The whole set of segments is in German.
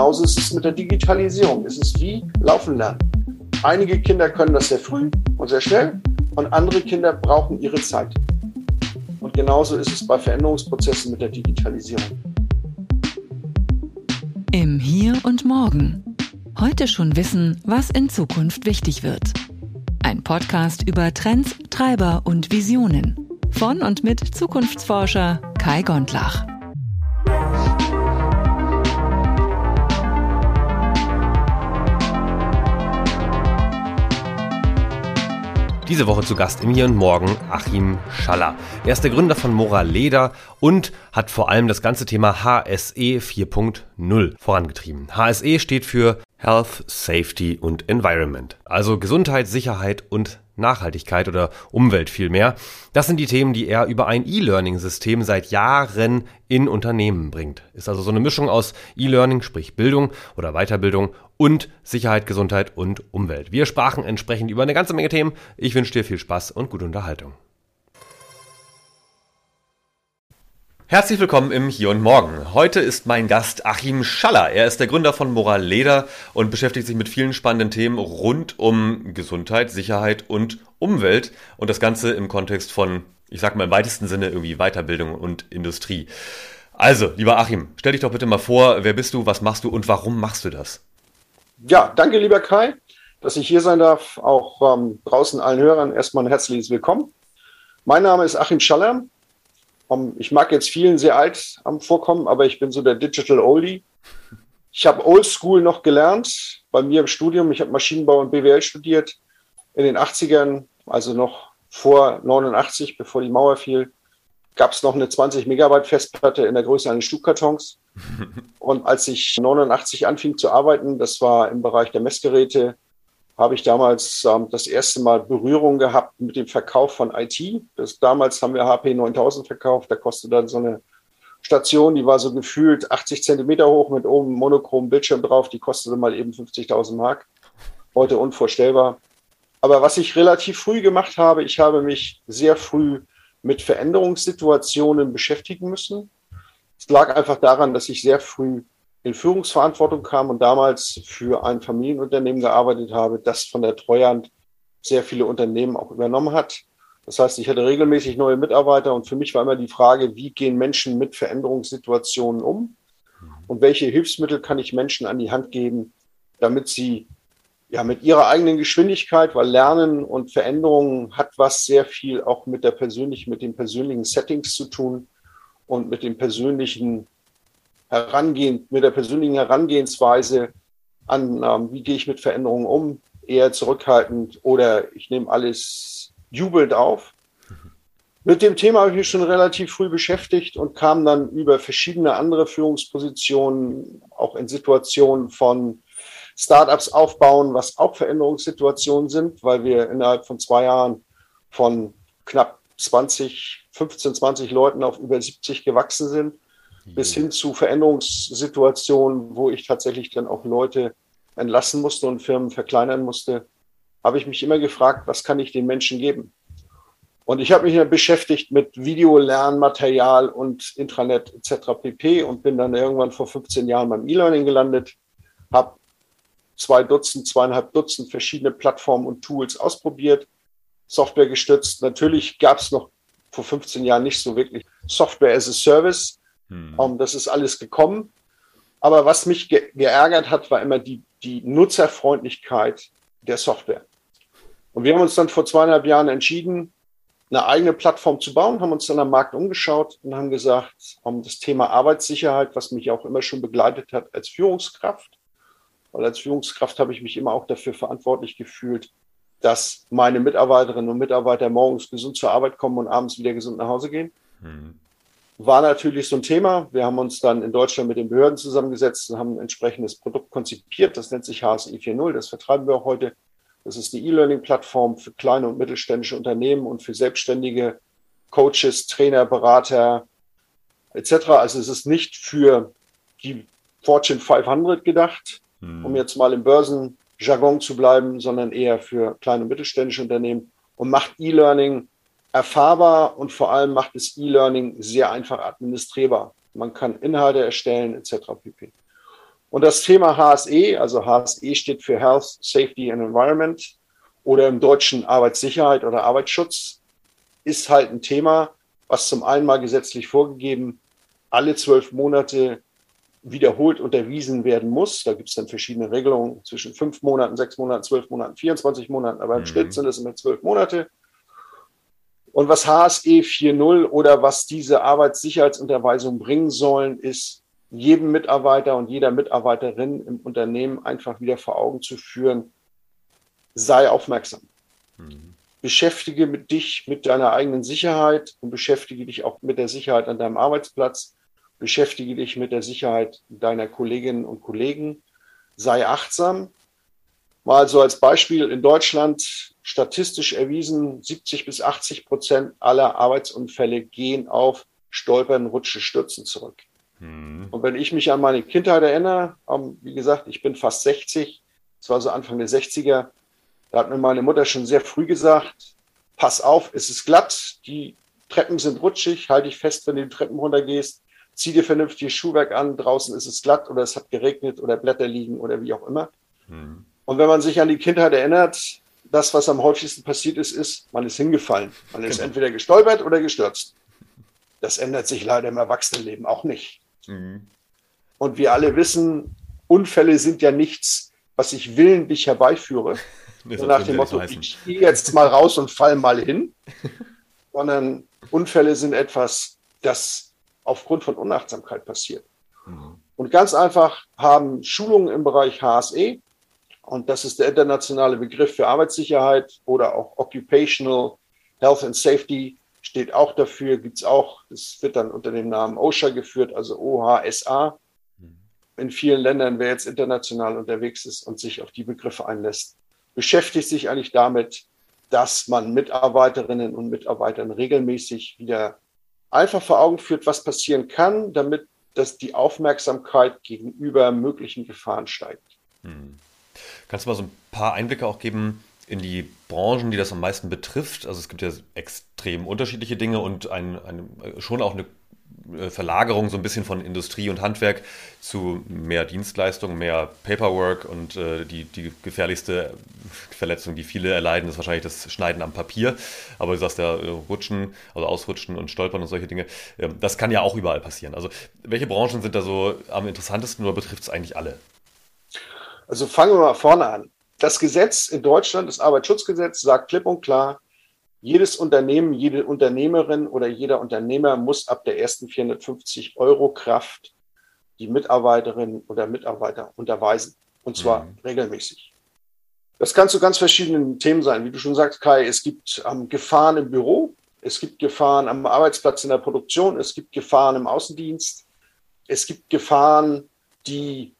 genauso ist es mit der Digitalisierung. Es ist wie Laufen lernen. Einige Kinder können das sehr früh und sehr schnell und andere Kinder brauchen ihre Zeit. Und genauso ist es bei Veränderungsprozessen mit der Digitalisierung. Im Hier und Morgen. Heute schon wissen, was in Zukunft wichtig wird. Ein Podcast über Trends, Treiber und Visionen. Von und mit Zukunftsforscher Kai Gondlach. Diese Woche zu Gast im Hier und Morgen Achim Schaller. Er ist der Gründer von Moral Leder und hat vor allem das ganze Thema HSE 4.0 vorangetrieben. HSE steht für Health, Safety und Environment. Also Gesundheit, Sicherheit und Nachhaltigkeit oder Umwelt vielmehr. Das sind die Themen, die er über ein E-Learning-System seit Jahren in Unternehmen bringt. Ist also so eine Mischung aus E-Learning, sprich Bildung oder Weiterbildung und Sicherheit, Gesundheit und Umwelt. Wir sprachen entsprechend über eine ganze Menge Themen. Ich wünsche dir viel Spaß und gute Unterhaltung. Herzlich willkommen im Hier und Morgen. Heute ist mein Gast Achim Schaller. Er ist der Gründer von Moral Leder und beschäftigt sich mit vielen spannenden Themen rund um Gesundheit, Sicherheit und Umwelt und das Ganze im Kontext von, ich sag mal im weitesten Sinne irgendwie Weiterbildung und Industrie. Also, lieber Achim, stell dich doch bitte mal vor, wer bist du, was machst du und warum machst du das? Ja, danke lieber Kai, dass ich hier sein darf. Auch ähm, draußen allen Hörern erstmal ein herzliches Willkommen. Mein Name ist Achim Schaller. Ich mag jetzt vielen sehr alt am Vorkommen, aber ich bin so der Digital Oldie. Ich habe Oldschool noch gelernt bei mir im Studium. Ich habe Maschinenbau und BWL studiert in den 80ern, also noch vor 89, bevor die Mauer fiel, gab es noch eine 20 Megabyte Festplatte in der Größe eines Stuhlkartons. Und als ich 89 anfing zu arbeiten, das war im Bereich der Messgeräte, habe ich damals ähm, das erste Mal Berührung gehabt mit dem Verkauf von IT. Das, damals haben wir HP 9000 verkauft. Da kostete dann so eine Station, die war so gefühlt 80 Zentimeter hoch mit oben monochrom Bildschirm drauf. Die kostete mal eben 50.000 Mark. Heute unvorstellbar. Aber was ich relativ früh gemacht habe, ich habe mich sehr früh mit Veränderungssituationen beschäftigen müssen. Es lag einfach daran, dass ich sehr früh in Führungsverantwortung kam und damals für ein Familienunternehmen gearbeitet habe, das von der Treuhand sehr viele Unternehmen auch übernommen hat. Das heißt, ich hatte regelmäßig neue Mitarbeiter und für mich war immer die Frage, wie gehen Menschen mit Veränderungssituationen um und welche Hilfsmittel kann ich Menschen an die Hand geben, damit sie ja mit ihrer eigenen Geschwindigkeit, weil Lernen und Veränderungen hat was sehr viel auch mit der persönlichen, mit den persönlichen Settings zu tun und mit dem persönlichen Herangehen, mit der persönlichen Herangehensweise an, ähm, wie gehe ich mit Veränderungen um, eher zurückhaltend oder ich nehme alles jubelnd auf. Mit dem Thema habe ich mich schon relativ früh beschäftigt und kam dann über verschiedene andere Führungspositionen auch in Situationen von Startups aufbauen, was auch Veränderungssituationen sind, weil wir innerhalb von zwei Jahren von knapp 20, 15, 20 Leuten auf über 70 gewachsen sind bis hin zu Veränderungssituationen, wo ich tatsächlich dann auch Leute entlassen musste und Firmen verkleinern musste, habe ich mich immer gefragt, was kann ich den Menschen geben? Und ich habe mich dann beschäftigt mit Videolernmaterial und Intranet etc. pp. und bin dann irgendwann vor 15 Jahren beim E-Learning gelandet, habe zwei Dutzend, zweieinhalb Dutzend verschiedene Plattformen und Tools ausprobiert, Software gestützt. Natürlich gab es noch vor 15 Jahren nicht so wirklich Software as a Service, hm. Um, das ist alles gekommen. Aber was mich ge geärgert hat, war immer die, die Nutzerfreundlichkeit der Software. Und wir haben uns dann vor zweieinhalb Jahren entschieden, eine eigene Plattform zu bauen, haben uns dann am Markt umgeschaut und haben gesagt, um das Thema Arbeitssicherheit, was mich auch immer schon begleitet hat als Führungskraft, weil als Führungskraft habe ich mich immer auch dafür verantwortlich gefühlt, dass meine Mitarbeiterinnen und Mitarbeiter morgens gesund zur Arbeit kommen und abends wieder gesund nach Hause gehen. Mhm war natürlich so ein Thema. Wir haben uns dann in Deutschland mit den Behörden zusammengesetzt und haben ein entsprechendes Produkt konzipiert. Das nennt sich HSI 4.0. Das vertreiben wir auch heute. Das ist die E-Learning-Plattform für kleine und mittelständische Unternehmen und für selbstständige Coaches, Trainer, Berater etc. Also es ist nicht für die Fortune 500 gedacht, hm. um jetzt mal im Börsenjargon zu bleiben, sondern eher für kleine und mittelständische Unternehmen und macht E-Learning erfahrbar und vor allem macht es E-Learning sehr einfach administrierbar. Man kann Inhalte erstellen etc. pp. Und das Thema HSE, also HSE steht für Health, Safety and Environment oder im Deutschen Arbeitssicherheit oder Arbeitsschutz, ist halt ein Thema, was zum einen mal gesetzlich vorgegeben alle zwölf Monate wiederholt unterwiesen werden muss. Da gibt es dann verschiedene Regelungen zwischen fünf Monaten, sechs Monaten, zwölf Monaten, 24 Monaten, aber im mhm. Schnitt sind es immer zwölf Monate. Und was HSE 4.0 oder was diese Arbeitssicherheitsunterweisungen bringen sollen, ist, jedem Mitarbeiter und jeder Mitarbeiterin im Unternehmen einfach wieder vor Augen zu führen, sei aufmerksam. Mhm. Beschäftige mit dich mit deiner eigenen Sicherheit und beschäftige dich auch mit der Sicherheit an deinem Arbeitsplatz beschäftige dich mit der Sicherheit deiner Kolleginnen und Kollegen, sei achtsam. Mal so als Beispiel in Deutschland statistisch erwiesen, 70 bis 80 Prozent aller Arbeitsunfälle gehen auf Stolpern, Rutschen, Stürzen zurück. Mhm. Und wenn ich mich an meine Kindheit erinnere, wie gesagt, ich bin fast 60, das war so Anfang der 60er, da hat mir meine Mutter schon sehr früh gesagt, pass auf, es ist glatt, die Treppen sind rutschig, halte dich fest, wenn du die Treppen runtergehst zieh dir vernünftiges Schuhwerk an, draußen ist es glatt oder es hat geregnet oder Blätter liegen oder wie auch immer. Mhm. Und wenn man sich an die Kindheit erinnert, das, was am häufigsten passiert ist, ist, man ist hingefallen. Man ist genau. entweder gestolpert oder gestürzt. Das ändert sich leider im Erwachsenenleben auch nicht. Mhm. Und wir alle wissen, Unfälle sind ja nichts, was ich willentlich herbeiführe. So nach dem Motto, ich gehe jetzt mal raus und fall mal hin. Sondern Unfälle sind etwas, das aufgrund von Unachtsamkeit passiert. Mhm. Und ganz einfach haben Schulungen im Bereich HSE, und das ist der internationale Begriff für Arbeitssicherheit oder auch Occupational Health and Safety, steht auch dafür, gibt es auch, das wird dann unter dem Namen OSHA geführt, also OHSA. Mhm. In vielen Ländern, wer jetzt international unterwegs ist und sich auf die Begriffe einlässt, beschäftigt sich eigentlich damit, dass man Mitarbeiterinnen und Mitarbeitern regelmäßig wieder einfach vor Augen führt, was passieren kann, damit dass die Aufmerksamkeit gegenüber möglichen Gefahren steigt. Hm. Kannst du mal so ein paar Einblicke auch geben in die Branchen, die das am meisten betrifft? Also es gibt ja extrem unterschiedliche Dinge und ein, ein, schon auch eine Verlagerung so ein bisschen von Industrie und Handwerk zu mehr Dienstleistungen, mehr Paperwork und äh, die, die gefährlichste Verletzung, die viele erleiden, ist wahrscheinlich das Schneiden am Papier. Aber du sagst ja, äh, Rutschen, also Ausrutschen und Stolpern und solche Dinge, äh, das kann ja auch überall passieren. Also welche Branchen sind da so am interessantesten oder betrifft es eigentlich alle? Also fangen wir mal vorne an. Das Gesetz in Deutschland, das Arbeitsschutzgesetz, sagt klipp und klar, jedes Unternehmen, jede Unternehmerin oder jeder Unternehmer muss ab der ersten 450 Euro Kraft die Mitarbeiterin oder Mitarbeiter unterweisen. Und zwar mhm. regelmäßig. Das kann zu ganz verschiedenen Themen sein. Wie du schon sagst, Kai, es gibt ähm, Gefahren im Büro, es gibt Gefahren am Arbeitsplatz in der Produktion, es gibt Gefahren im Außendienst, es gibt Gefahren, die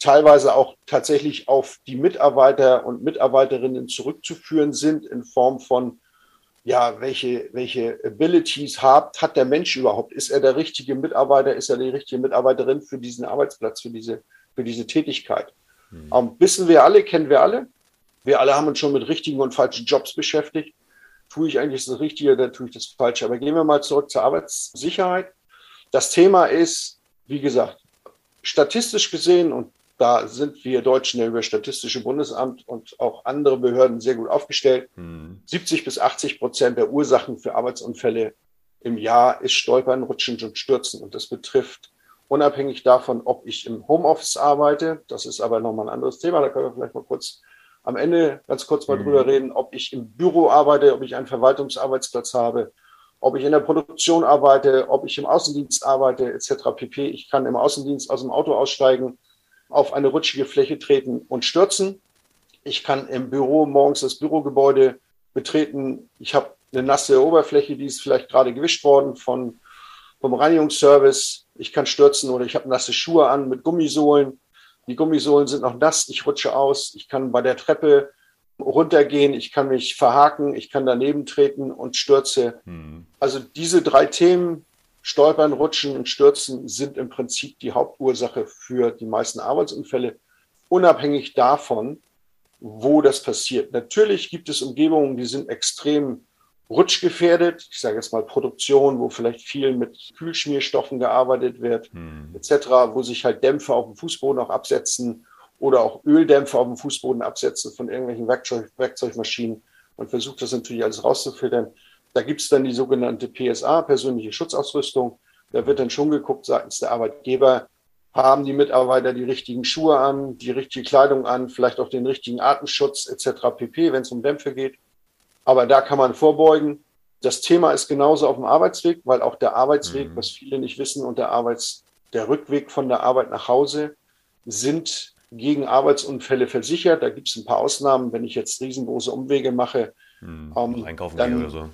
teilweise auch tatsächlich auf die Mitarbeiter und Mitarbeiterinnen zurückzuführen sind in Form von, ja, welche, welche Abilities hat, hat der Mensch überhaupt? Ist er der richtige Mitarbeiter? Ist er die richtige Mitarbeiterin für diesen Arbeitsplatz, für diese, für diese Tätigkeit? Mhm. Um, wissen wir alle, kennen wir alle. Wir alle haben uns schon mit richtigen und falschen Jobs beschäftigt. Tue ich eigentlich das Richtige oder tue ich das Falsche? Aber gehen wir mal zurück zur Arbeitssicherheit. Das Thema ist, wie gesagt, statistisch gesehen, und da sind wir Deutschen ja über Statistische Bundesamt und auch andere Behörden sehr gut aufgestellt. Mhm. 70 bis 80 Prozent der Ursachen für Arbeitsunfälle im Jahr ist Stolpern, Rutschen und Stürzen. Und das betrifft unabhängig davon, ob ich im Homeoffice arbeite. Das ist aber nochmal ein anderes Thema. Da können wir vielleicht mal kurz am Ende ganz kurz mal mhm. drüber reden, ob ich im Büro arbeite, ob ich einen Verwaltungsarbeitsplatz habe, ob ich in der Produktion arbeite, ob ich im Außendienst arbeite, etc. pp. Ich kann im Außendienst aus dem Auto aussteigen auf eine rutschige Fläche treten und stürzen. Ich kann im Büro morgens das Bürogebäude betreten. Ich habe eine nasse Oberfläche, die ist vielleicht gerade gewischt worden von, vom Reinigungsservice. Ich kann stürzen oder ich habe nasse Schuhe an mit Gummisohlen. Die Gummisohlen sind noch nass, ich rutsche aus. Ich kann bei der Treppe runtergehen, ich kann mich verhaken, ich kann daneben treten und stürze. Mhm. Also diese drei Themen Stolpern, Rutschen und Stürzen sind im Prinzip die Hauptursache für die meisten Arbeitsunfälle, unabhängig davon, wo das passiert. Natürlich gibt es Umgebungen, die sind extrem rutschgefährdet. Ich sage jetzt mal Produktion, wo vielleicht viel mit Kühlschmierstoffen gearbeitet wird, hm. etc., wo sich halt Dämpfe auf dem Fußboden auch absetzen oder auch Öldämpfe auf dem Fußboden absetzen von irgendwelchen Werkzeug, Werkzeugmaschinen. Man versucht das natürlich alles rauszufiltern. Da gibt es dann die sogenannte PSA, persönliche Schutzausrüstung. Da wird dann schon geguckt seitens der Arbeitgeber, haben die Mitarbeiter die richtigen Schuhe an, die richtige Kleidung an, vielleicht auch den richtigen Atemschutz etc. pp, wenn es um Dämpfe geht. Aber da kann man vorbeugen. Das Thema ist genauso auf dem Arbeitsweg, weil auch der Arbeitsweg, mhm. was viele nicht wissen, und der Arbeits, der Rückweg von der Arbeit nach Hause sind gegen Arbeitsunfälle versichert. Da gibt es ein paar Ausnahmen. Wenn ich jetzt riesengroße Umwege mache, mhm. ähm, einkaufen dann, oder so.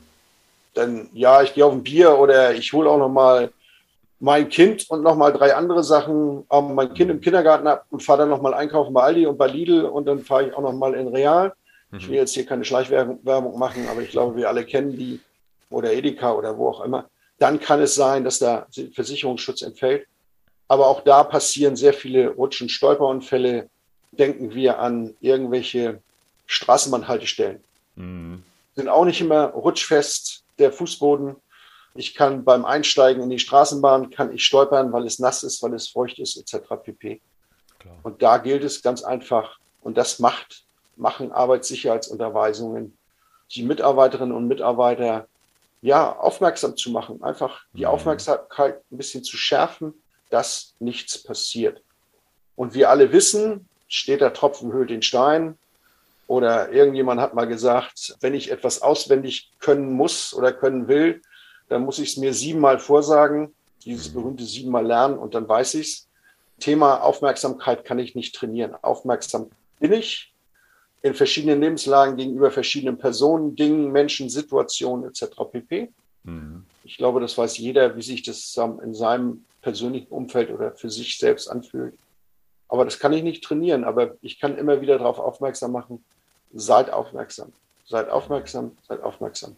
Dann ja, ich gehe auf ein Bier oder ich hole auch noch mal mein Kind und nochmal drei andere Sachen, ähm, mein Kind im Kindergarten ab und fahre dann nochmal einkaufen bei Aldi und bei Lidl und dann fahre ich auch nochmal in Real. Mhm. Ich will jetzt hier keine Schleichwerbung machen, aber ich glaube, wir alle kennen die oder Edeka oder wo auch immer. Dann kann es sein, dass der Versicherungsschutz entfällt. Aber auch da passieren sehr viele Rutsch- und Stolperunfälle. Denken wir an irgendwelche Straßenbahnhaltestellen. Mhm. Sind auch nicht immer rutschfest, der Fußboden. Ich kann beim Einsteigen in die Straßenbahn, kann ich stolpern, weil es nass ist, weil es feucht ist, etc. pp. Klar. Und da gilt es ganz einfach, und das macht, machen Arbeitssicherheitsunterweisungen, die Mitarbeiterinnen und Mitarbeiter ja aufmerksam zu machen, einfach die mhm. Aufmerksamkeit ein bisschen zu schärfen, dass nichts passiert. Und wir alle wissen, steht der Tropfen höhlt den Stein. Oder irgendjemand hat mal gesagt, wenn ich etwas auswendig können muss oder können will, dann muss ich es mir siebenmal vorsagen, dieses mhm. berühmte siebenmal lernen und dann weiß ich es. Thema Aufmerksamkeit kann ich nicht trainieren. Aufmerksam bin ich in verschiedenen Lebenslagen gegenüber verschiedenen Personen, Dingen, Menschen, Situationen etc. pp. Mhm. Ich glaube, das weiß jeder, wie sich das in seinem persönlichen Umfeld oder für sich selbst anfühlt. Aber das kann ich nicht trainieren, aber ich kann immer wieder darauf aufmerksam machen, seid aufmerksam, seid aufmerksam, seid aufmerksam.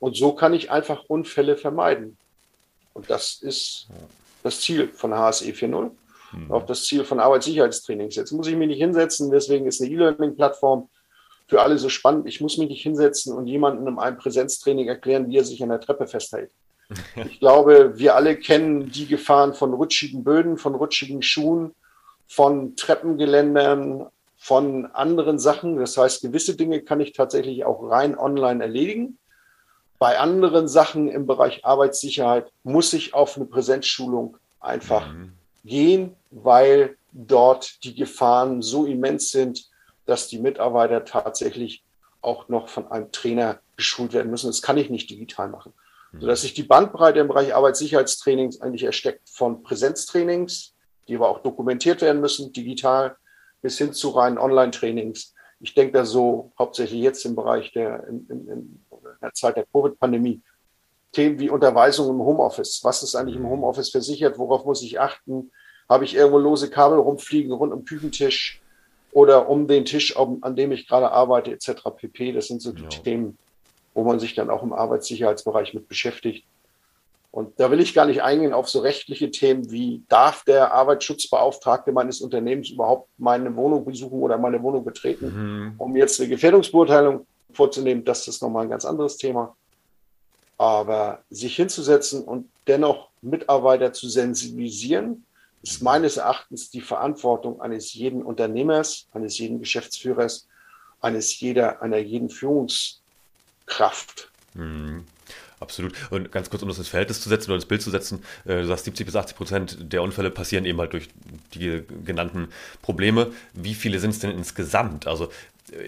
Und so kann ich einfach Unfälle vermeiden. Und das ist das Ziel von HSE 4.0, mhm. auch das Ziel von Arbeitssicherheitstrainings. Jetzt muss ich mich nicht hinsetzen, deswegen ist eine E-Learning-Plattform für alle so spannend. Ich muss mich nicht hinsetzen und jemandem in einem Präsenztraining erklären, wie er sich an der Treppe festhält. Ich glaube, wir alle kennen die Gefahren von rutschigen Böden, von rutschigen Schuhen, von Treppengeländern, von anderen Sachen. Das heißt, gewisse Dinge kann ich tatsächlich auch rein online erledigen. Bei anderen Sachen im Bereich Arbeitssicherheit muss ich auf eine Präsenzschulung einfach mhm. gehen, weil dort die Gefahren so immens sind, dass die Mitarbeiter tatsächlich auch noch von einem Trainer geschult werden müssen. Das kann ich nicht digital machen. Mhm. Sodass sich die Bandbreite im Bereich Arbeitssicherheitstrainings eigentlich ersteckt von Präsenztrainings, die aber auch dokumentiert werden müssen, digital, bis hin zu reinen Online-Trainings. Ich denke da so hauptsächlich jetzt im Bereich der, in, in, in der Zeit der Covid-Pandemie, Themen wie Unterweisung im Homeoffice. Was ist eigentlich im Homeoffice versichert? Worauf muss ich achten? Habe ich irgendwo lose Kabel rumfliegen rund um den Küchentisch oder um den Tisch, an dem ich gerade arbeite, etc. pp. Das sind so die ja. Themen, wo man sich dann auch im Arbeitssicherheitsbereich mit beschäftigt. Und da will ich gar nicht eingehen auf so rechtliche Themen wie, darf der Arbeitsschutzbeauftragte meines Unternehmens überhaupt meine Wohnung besuchen oder meine Wohnung betreten, mhm. um jetzt eine Gefährdungsbeurteilung vorzunehmen. Das ist nochmal ein ganz anderes Thema. Aber sich hinzusetzen und dennoch Mitarbeiter zu sensibilisieren, ist meines Erachtens die Verantwortung eines jeden Unternehmers, eines jeden Geschäftsführers, eines jeder, einer jeden Führungskraft. Mhm. Absolut. Und ganz kurz, um das ins Verhältnis zu setzen oder ins Bild zu setzen, äh, du sagst, 70 bis 80 Prozent der Unfälle passieren eben halt durch die genannten Probleme. Wie viele sind es denn insgesamt? Also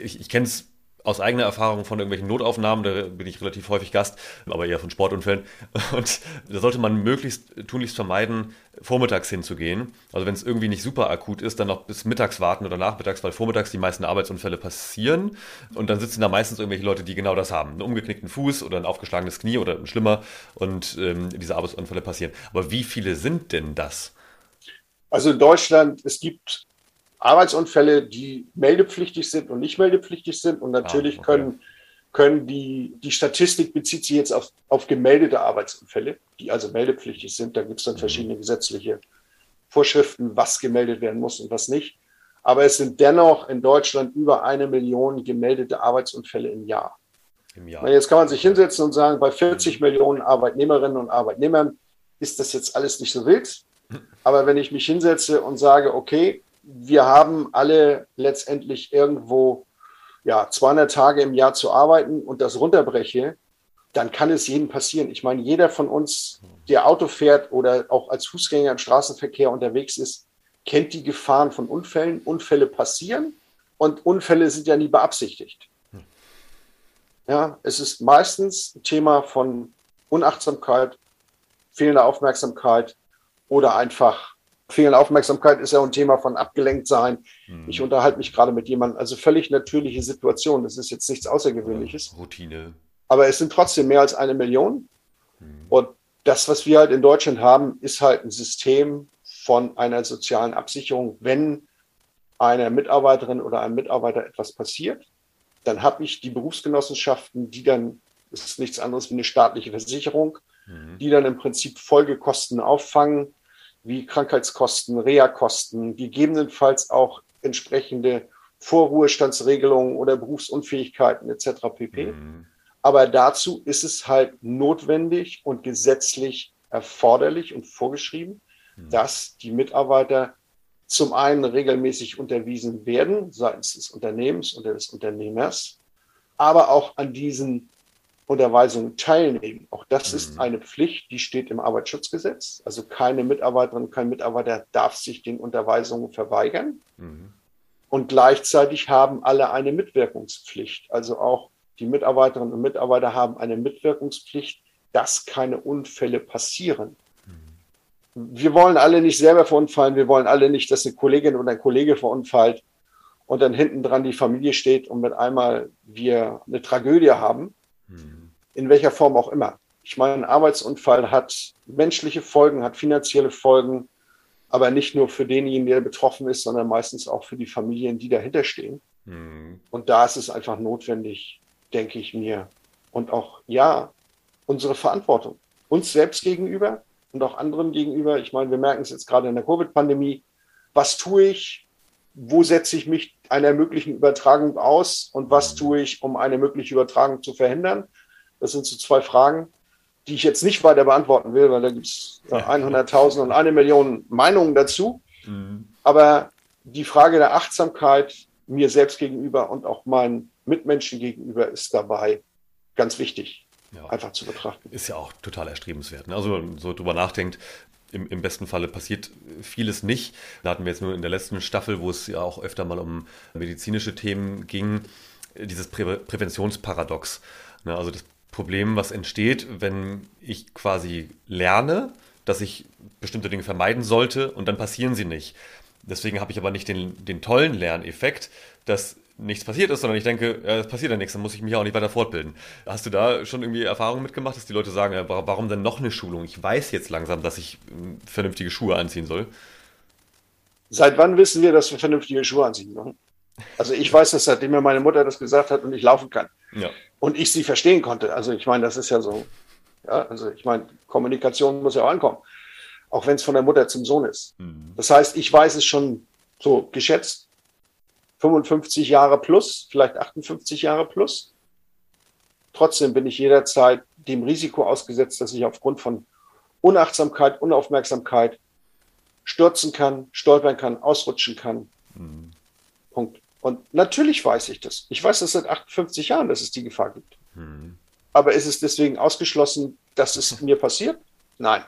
ich, ich kenne es aus eigener Erfahrung von irgendwelchen Notaufnahmen, da bin ich relativ häufig Gast, aber eher von Sportunfällen. Und da sollte man möglichst tunlichst vermeiden, vormittags hinzugehen. Also wenn es irgendwie nicht super akut ist, dann noch bis mittags warten oder nachmittags, weil vormittags die meisten Arbeitsunfälle passieren. Und dann sitzen da meistens irgendwelche Leute, die genau das haben. Einen umgeknickten Fuß oder ein aufgeschlagenes Knie oder schlimmer. Und ähm, diese Arbeitsunfälle passieren. Aber wie viele sind denn das? Also in Deutschland, es gibt Arbeitsunfälle, die meldepflichtig sind und nicht meldepflichtig sind. Und natürlich ah, okay. können, können die, die Statistik bezieht sich jetzt auf, auf gemeldete Arbeitsunfälle, die also meldepflichtig sind. Da gibt es dann mhm. verschiedene gesetzliche Vorschriften, was gemeldet werden muss und was nicht. Aber es sind dennoch in Deutschland über eine Million gemeldete Arbeitsunfälle im Jahr. Im Jahr. Jetzt kann man sich hinsetzen und sagen, bei 40 Millionen Arbeitnehmerinnen und Arbeitnehmern ist das jetzt alles nicht so wild. Aber wenn ich mich hinsetze und sage, okay, wir haben alle letztendlich irgendwo ja, 200 Tage im Jahr zu arbeiten und das runterbreche, dann kann es jedem passieren. Ich meine, jeder von uns, der Auto fährt oder auch als Fußgänger im Straßenverkehr unterwegs ist, kennt die Gefahren von Unfällen. Unfälle passieren und Unfälle sind ja nie beabsichtigt. Ja, es ist meistens ein Thema von Unachtsamkeit, fehlender Aufmerksamkeit oder einfach fehlende Aufmerksamkeit ist ja ein Thema von abgelenkt sein. Mhm. Ich unterhalte mich gerade mit jemandem, also völlig natürliche Situation. Das ist jetzt nichts Außergewöhnliches. Routine. Aber es sind trotzdem mehr als eine Million. Mhm. Und das, was wir halt in Deutschland haben, ist halt ein System von einer sozialen Absicherung. Wenn einer Mitarbeiterin oder einem Mitarbeiter etwas passiert, dann habe ich die Berufsgenossenschaften, die dann, das ist nichts anderes wie eine staatliche Versicherung, mhm. die dann im Prinzip Folgekosten auffangen, wie Krankheitskosten, Reha-Kosten, gegebenenfalls auch entsprechende Vorruhestandsregelungen oder Berufsunfähigkeiten etc. pp. Mhm. Aber dazu ist es halt notwendig und gesetzlich erforderlich und vorgeschrieben, mhm. dass die Mitarbeiter zum einen regelmäßig unterwiesen werden, seitens des Unternehmens oder des Unternehmers, aber auch an diesen Unterweisungen teilnehmen. Auch das mhm. ist eine Pflicht, die steht im Arbeitsschutzgesetz. Also keine Mitarbeiterin, kein Mitarbeiter darf sich den Unterweisungen verweigern. Mhm. Und gleichzeitig haben alle eine Mitwirkungspflicht. Also auch die Mitarbeiterinnen und Mitarbeiter haben eine Mitwirkungspflicht, dass keine Unfälle passieren. Mhm. Wir wollen alle nicht selber verunfallen. Wir wollen alle nicht, dass eine Kollegin oder ein Kollege verunfallt und dann hinten dran die Familie steht und mit einmal wir eine Tragödie haben. Mhm in welcher Form auch immer. Ich meine, ein Arbeitsunfall hat menschliche Folgen, hat finanzielle Folgen, aber nicht nur für denjenigen, der betroffen ist, sondern meistens auch für die Familien, die dahinter stehen. Mhm. Und da ist es einfach notwendig, denke ich mir, und auch, ja, unsere Verantwortung uns selbst gegenüber und auch anderen gegenüber. Ich meine, wir merken es jetzt gerade in der Covid-Pandemie. Was tue ich? Wo setze ich mich einer möglichen Übertragung aus? Und was tue ich, um eine mögliche Übertragung zu verhindern? Das sind so zwei Fragen, die ich jetzt nicht weiter beantworten will, weil da gibt es ja. 100.000 und eine Million Meinungen dazu. Mhm. Aber die Frage der Achtsamkeit mir selbst gegenüber und auch meinen Mitmenschen gegenüber ist dabei ganz wichtig. Ja. Einfach zu betrachten. Ist ja auch total erstrebenswert. Ne? Also, so drüber nachdenkt, im, im, besten Falle passiert vieles nicht. Da hatten wir jetzt nur in der letzten Staffel, wo es ja auch öfter mal um medizinische Themen ging, dieses Prä Präventionsparadox. Ne? Also das Problem, was entsteht, wenn ich quasi lerne, dass ich bestimmte Dinge vermeiden sollte und dann passieren sie nicht. Deswegen habe ich aber nicht den, den tollen Lerneffekt, dass nichts passiert ist, sondern ich denke, ja, es passiert ja nichts, dann muss ich mich auch nicht weiter fortbilden. Hast du da schon irgendwie Erfahrungen mitgemacht, dass die Leute sagen, ja, warum denn noch eine Schulung? Ich weiß jetzt langsam, dass ich hm, vernünftige Schuhe anziehen soll. Seit wann wissen wir, dass wir vernünftige Schuhe anziehen sollen? Also ich weiß das, seitdem mir meine Mutter das gesagt hat und ich laufen kann. Ja. Und ich sie verstehen konnte. Also ich meine, das ist ja so, ja, also ich meine, Kommunikation muss ja auch ankommen. Auch wenn es von der Mutter zum Sohn ist. Mhm. Das heißt, ich weiß es schon so geschätzt 55 Jahre plus, vielleicht 58 Jahre plus. Trotzdem bin ich jederzeit dem Risiko ausgesetzt, dass ich aufgrund von Unachtsamkeit, Unaufmerksamkeit stürzen kann, stolpern kann, ausrutschen kann. Mhm. Punkt. Und natürlich weiß ich das. Ich weiß das seit 58 Jahren, dass es die Gefahr gibt. Mhm. Aber ist es deswegen ausgeschlossen, dass es mir passiert? Nein.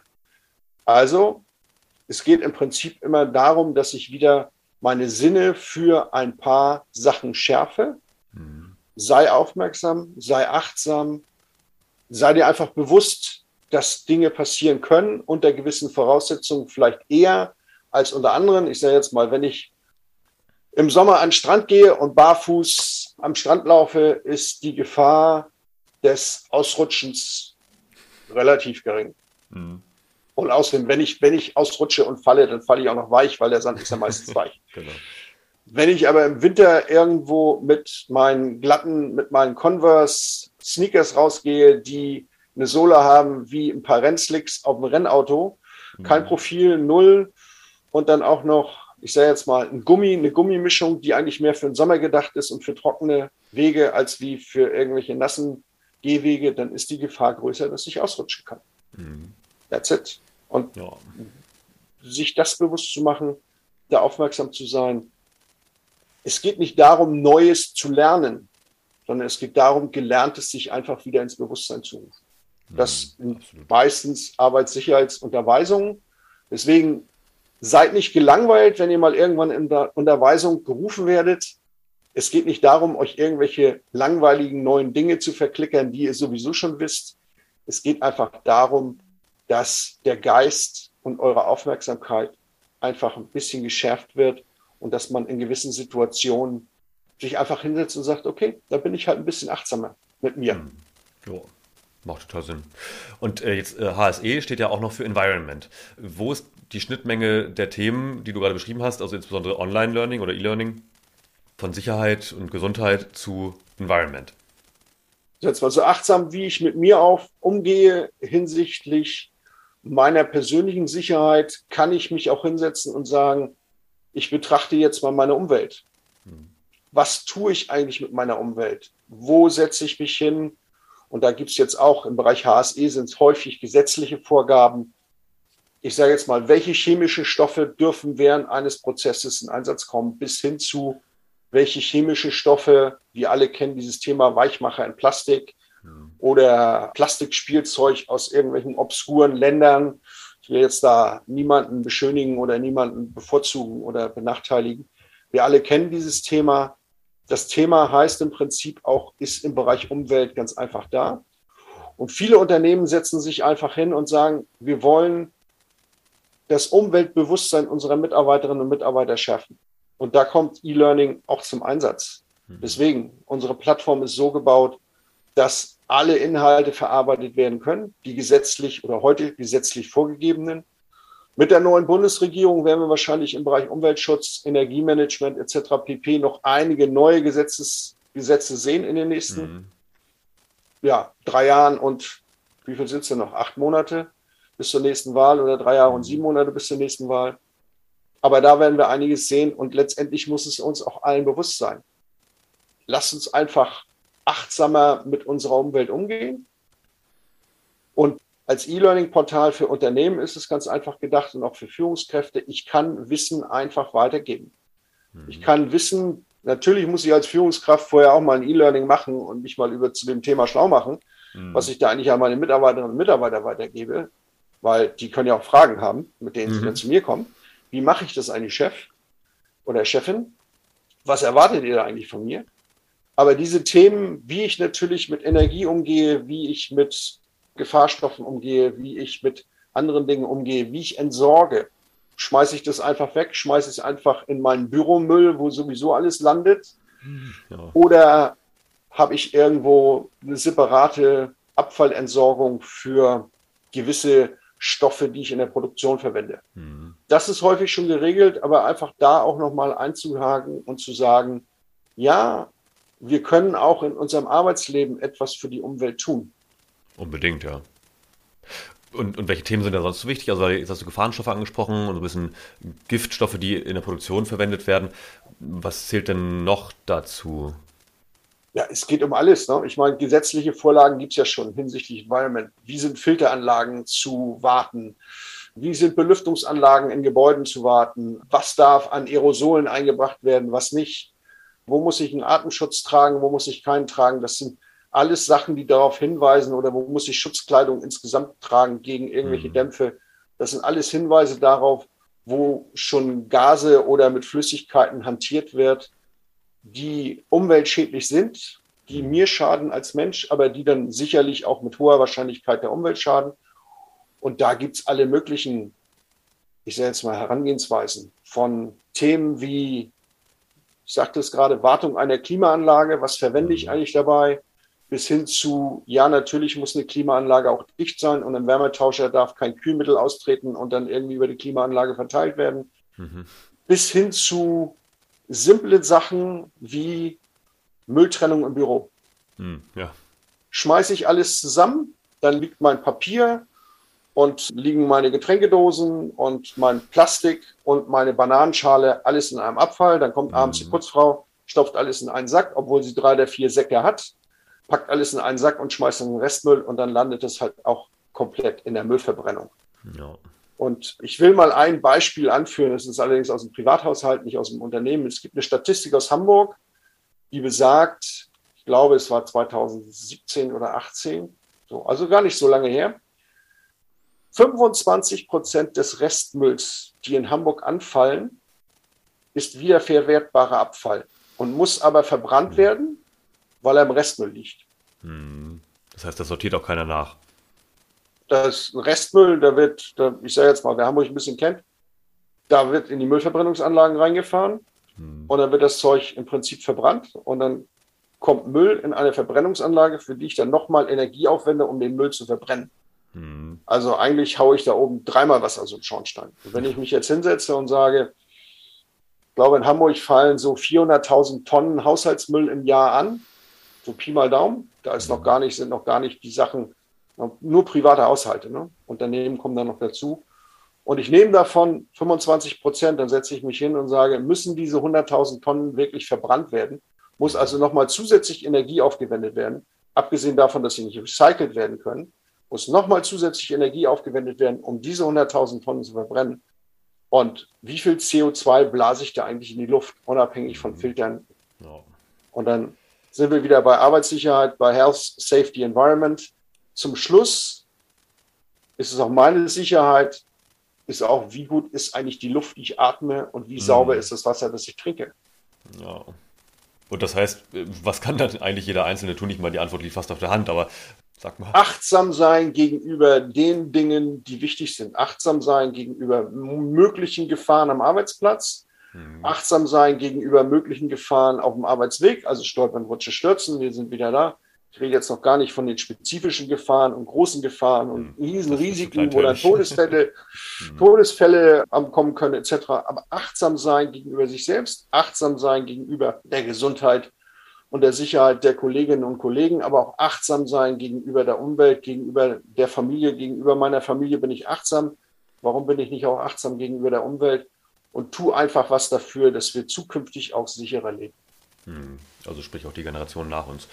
Also, es geht im Prinzip immer darum, dass ich wieder meine Sinne für ein paar Sachen schärfe. Mhm. Sei aufmerksam, sei achtsam, sei dir einfach bewusst, dass Dinge passieren können unter gewissen Voraussetzungen, vielleicht eher als unter anderen. Ich sage jetzt mal, wenn ich im Sommer an den Strand gehe und barfuß am Strand laufe, ist die Gefahr des Ausrutschens relativ gering. Mhm. Und außerdem, wenn ich, wenn ich ausrutsche und falle, dann falle ich auch noch weich, weil der Sand ist ja meistens weich. genau. Wenn ich aber im Winter irgendwo mit meinen glatten, mit meinen Converse Sneakers rausgehe, die eine Sohle haben wie ein paar Rennslicks auf dem Rennauto, mhm. kein Profil, null und dann auch noch ich sage jetzt mal, ein Gummi, eine Gummimischung, die eigentlich mehr für den Sommer gedacht ist und für trockene Wege als wie für irgendwelche nassen Gehwege, dann ist die Gefahr größer, dass ich ausrutschen kann. Mhm. That's it. Und ja. sich das bewusst zu machen, da aufmerksam zu sein. Es geht nicht darum, Neues zu lernen, sondern es geht darum, Gelerntes sich einfach wieder ins Bewusstsein zu rufen. Das mhm, sind meistens Arbeitssicherheitsunterweisungen. Deswegen seid nicht gelangweilt, wenn ihr mal irgendwann in der Unterweisung gerufen werdet. Es geht nicht darum, euch irgendwelche langweiligen neuen Dinge zu verklickern, die ihr sowieso schon wisst. Es geht einfach darum, dass der Geist und eure Aufmerksamkeit einfach ein bisschen geschärft wird und dass man in gewissen Situationen sich einfach hinsetzt und sagt, okay, da bin ich halt ein bisschen achtsamer mit mir. Hm. Ja, macht total Sinn. Und äh, jetzt äh, HSE steht ja auch noch für Environment. Wo ist die Schnittmenge der Themen, die du gerade beschrieben hast, also insbesondere Online-Learning oder E-Learning, von Sicherheit und Gesundheit zu Environment? Jetzt mal so achtsam, wie ich mit mir auf umgehe hinsichtlich meiner persönlichen Sicherheit, kann ich mich auch hinsetzen und sagen, ich betrachte jetzt mal meine Umwelt. Hm. Was tue ich eigentlich mit meiner Umwelt? Wo setze ich mich hin? Und da gibt es jetzt auch im Bereich HSE sind es häufig gesetzliche Vorgaben. Ich sage jetzt mal, welche chemischen Stoffe dürfen während eines Prozesses in Einsatz kommen, bis hin zu welche chemische Stoffe, wir alle kennen dieses Thema Weichmacher in Plastik mhm. oder Plastikspielzeug aus irgendwelchen obskuren Ländern. Ich will jetzt da niemanden beschönigen oder niemanden bevorzugen oder benachteiligen. Wir alle kennen dieses Thema. Das Thema heißt im Prinzip auch, ist im Bereich Umwelt ganz einfach da. Und viele Unternehmen setzen sich einfach hin und sagen, wir wollen das Umweltbewusstsein unserer Mitarbeiterinnen und Mitarbeiter schärfen. Und da kommt E-Learning auch zum Einsatz. Mhm. Deswegen, unsere Plattform ist so gebaut, dass alle Inhalte verarbeitet werden können, die gesetzlich oder heute gesetzlich vorgegebenen. Mit der neuen Bundesregierung werden wir wahrscheinlich im Bereich Umweltschutz, Energiemanagement etc. pp. noch einige neue Gesetzes, Gesetze sehen in den nächsten mhm. ja, drei Jahren und wie viel sind es denn noch? Acht Monate bis zur nächsten Wahl oder drei Jahre und mhm. sieben Monate bis zur nächsten Wahl. Aber da werden wir einiges sehen und letztendlich muss es uns auch allen bewusst sein. Lasst uns einfach achtsamer mit unserer Umwelt umgehen. Und als E-Learning-Portal für Unternehmen ist es ganz einfach gedacht und auch für Führungskräfte. Ich kann Wissen einfach weitergeben. Mhm. Ich kann Wissen, natürlich muss ich als Führungskraft vorher auch mal ein E-Learning machen und mich mal über zu dem Thema schlau machen, mhm. was ich da eigentlich an meine Mitarbeiterinnen und Mitarbeiter weitergebe, weil die können ja auch Fragen haben, mit denen mhm. sie dann zu mir kommen wie mache ich das eigentlich, Chef oder Chefin? Was erwartet ihr da eigentlich von mir? Aber diese Themen, wie ich natürlich mit Energie umgehe, wie ich mit Gefahrstoffen umgehe, wie ich mit anderen Dingen umgehe, wie ich entsorge, schmeiße ich das einfach weg, schmeiße es einfach in meinen Büromüll, wo sowieso alles landet? Ja. Oder habe ich irgendwo eine separate Abfallentsorgung für gewisse Stoffe, die ich in der Produktion verwende. Mhm. Das ist häufig schon geregelt, aber einfach da auch nochmal einzuhaken und zu sagen, ja, wir können auch in unserem Arbeitsleben etwas für die Umwelt tun. Unbedingt, ja. Und, und welche Themen sind da sonst so wichtig? Also jetzt hast du Gefahrenstoffe angesprochen und ein bisschen Giftstoffe, die in der Produktion verwendet werden. Was zählt denn noch dazu? Ja, es geht um alles. Ne? Ich meine, gesetzliche Vorlagen gibt es ja schon hinsichtlich Environment. Wie sind Filteranlagen zu warten? Wie sind Belüftungsanlagen in Gebäuden zu warten? Was darf an Aerosolen eingebracht werden, was nicht? Wo muss ich einen Atemschutz tragen, wo muss ich keinen tragen? Das sind alles Sachen, die darauf hinweisen oder wo muss ich Schutzkleidung insgesamt tragen gegen irgendwelche mhm. Dämpfe. Das sind alles Hinweise darauf, wo schon Gase oder mit Flüssigkeiten hantiert wird, die umweltschädlich sind, die mir schaden als Mensch, aber die dann sicherlich auch mit hoher Wahrscheinlichkeit der Umwelt schaden. Und da gibt es alle möglichen, ich sage jetzt mal, Herangehensweisen von Themen wie, ich sagte es gerade, Wartung einer Klimaanlage, was verwende ich eigentlich dabei, bis hin zu, ja, natürlich muss eine Klimaanlage auch dicht sein und ein Wärmetauscher darf kein Kühlmittel austreten und dann irgendwie über die Klimaanlage verteilt werden, mhm. bis hin zu simple Sachen wie Mülltrennung im Büro. Hm, ja. Schmeiße ich alles zusammen, dann liegt mein Papier und liegen meine Getränkedosen und mein Plastik und meine Bananenschale alles in einem Abfall. Dann kommt abends die hm. Putzfrau, stopft alles in einen Sack, obwohl sie drei oder vier Säcke hat, packt alles in einen Sack und schmeißt in den Restmüll und dann landet es halt auch komplett in der Müllverbrennung. Ja. Und ich will mal ein Beispiel anführen. Das ist allerdings aus dem Privathaushalt, nicht aus dem Unternehmen. Es gibt eine Statistik aus Hamburg, die besagt, ich glaube, es war 2017 oder 18, so, also gar nicht so lange her. 25 Prozent des Restmülls, die in Hamburg anfallen, ist wiederverwertbarer Abfall und muss aber verbrannt werden, weil er im Restmüll liegt. Hm. Das heißt, da sortiert auch keiner nach. Das ist ein Restmüll, da wird, da, ich sage jetzt mal, wer Hamburg ein bisschen kennt, da wird in die Müllverbrennungsanlagen reingefahren hm. und dann wird das Zeug im Prinzip verbrannt und dann kommt Müll in eine Verbrennungsanlage, für die ich dann nochmal Energie aufwende, um den Müll zu verbrennen. Hm. Also eigentlich haue ich da oben dreimal was aus dem Schornstein. Und wenn ich mich jetzt hinsetze und sage, ich glaube, in Hamburg fallen so 400.000 Tonnen Haushaltsmüll im Jahr an, so Pi mal Daumen. Da ist noch gar nicht, sind noch gar nicht die Sachen, nur private Haushalte. Ne? Unternehmen kommen dann noch dazu. Und ich nehme davon 25 Prozent, dann setze ich mich hin und sage, müssen diese 100.000 Tonnen wirklich verbrannt werden? Muss also nochmal zusätzlich Energie aufgewendet werden, abgesehen davon, dass sie nicht recycelt werden können, muss nochmal zusätzlich Energie aufgewendet werden, um diese 100.000 Tonnen zu verbrennen. Und wie viel CO2 blase ich da eigentlich in die Luft, unabhängig von. Filtern? Und dann sind wir wieder bei Arbeitssicherheit, bei Health, Safety, Environment. Zum Schluss ist es auch meine Sicherheit, ist auch, wie gut ist eigentlich die Luft, die ich atme und wie mhm. sauber ist das Wasser, das ich trinke. Ja. Und das heißt, was kann dann eigentlich jeder Einzelne tun? Ich meine, die Antwort liegt fast auf der Hand, aber Sag mal. Achtsam sein gegenüber den Dingen, die wichtig sind. Achtsam sein gegenüber möglichen Gefahren am Arbeitsplatz. Mhm. Achtsam sein gegenüber möglichen Gefahren auf dem Arbeitsweg, also Stolpern, Rutsche, Stürzen. Wir sind wieder da. Ich rede jetzt noch gar nicht von den spezifischen Gefahren und großen Gefahren und mhm. Riesenrisiken, wo dann Todesfälle, mhm. Todesfälle kommen können, etc. Aber achtsam sein gegenüber sich selbst, achtsam sein gegenüber der Gesundheit und der Sicherheit der Kolleginnen und Kollegen, aber auch achtsam sein gegenüber der Umwelt, gegenüber der Familie, gegenüber meiner Familie bin ich achtsam. Warum bin ich nicht auch achtsam gegenüber der Umwelt? Und tu einfach was dafür, dass wir zukünftig auch sicherer leben. Hm, also sprich auch die Generation nach uns.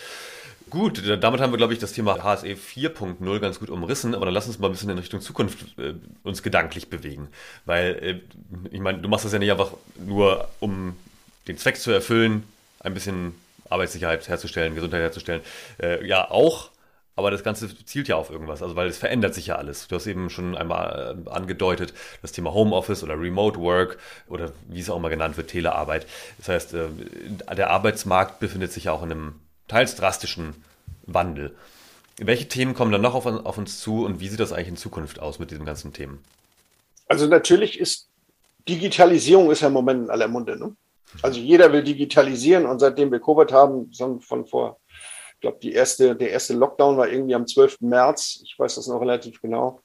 Gut, damit haben wir, glaube ich, das Thema HSE 4.0 ganz gut umrissen, aber dann lass uns mal ein bisschen in Richtung Zukunft äh, uns gedanklich bewegen. Weil, äh, ich meine, du machst das ja nicht einfach nur, um den Zweck zu erfüllen, ein bisschen Arbeitssicherheit herzustellen, Gesundheit herzustellen. Äh, ja, auch, aber das Ganze zielt ja auf irgendwas, also weil es verändert sich ja alles. Du hast eben schon einmal äh, angedeutet, das Thema Homeoffice oder Remote Work oder wie es auch immer genannt wird, Telearbeit. Das heißt, äh, der Arbeitsmarkt befindet sich ja auch in einem teils drastischen Wandel. Welche Themen kommen dann noch auf, auf uns zu und wie sieht das eigentlich in Zukunft aus mit diesen ganzen Themen? Also natürlich ist Digitalisierung ist ja im Moment in aller Munde. Ne? Also jeder will digitalisieren und seitdem wir Covid haben, von vor, ich glaube, die erste, der erste Lockdown war irgendwie am 12. März. Ich weiß das noch relativ genau.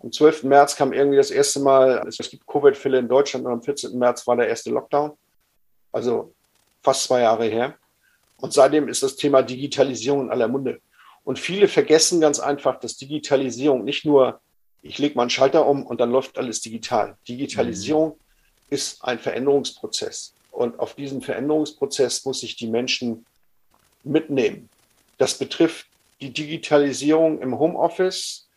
Am 12. März kam irgendwie das erste Mal, es gibt Covid-Fälle in Deutschland und am 14. März war der erste Lockdown. Also fast zwei Jahre her. Und seitdem ist das Thema Digitalisierung in aller Munde. Und viele vergessen ganz einfach, dass Digitalisierung nicht nur, ich lege mal einen Schalter um und dann läuft alles digital. Digitalisierung mhm. ist ein Veränderungsprozess. Und auf diesen Veränderungsprozess muss ich die Menschen mitnehmen. Das betrifft die Digitalisierung im Homeoffice,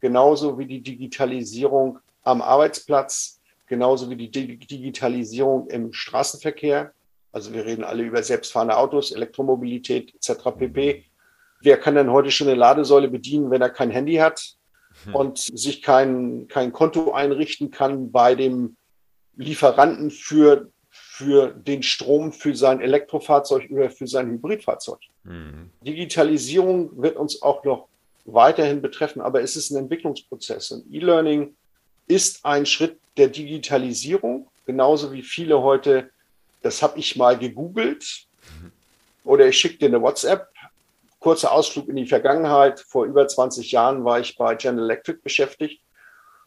genauso wie die Digitalisierung am Arbeitsplatz, genauso wie die Digitalisierung im Straßenverkehr. Also wir reden alle über selbstfahrende Autos, Elektromobilität etc. pp. Wer kann denn heute schon eine Ladesäule bedienen, wenn er kein Handy hat hm. und sich kein, kein Konto einrichten kann bei dem Lieferanten für für den Strom für sein Elektrofahrzeug oder für sein Hybridfahrzeug. Mhm. Digitalisierung wird uns auch noch weiterhin betreffen, aber es ist ein Entwicklungsprozess. Und E-Learning ist ein Schritt der Digitalisierung, genauso wie viele heute, das habe ich mal gegoogelt mhm. oder ich schicke dir eine WhatsApp. Kurzer Ausflug in die Vergangenheit. Vor über 20 Jahren war ich bei General Electric beschäftigt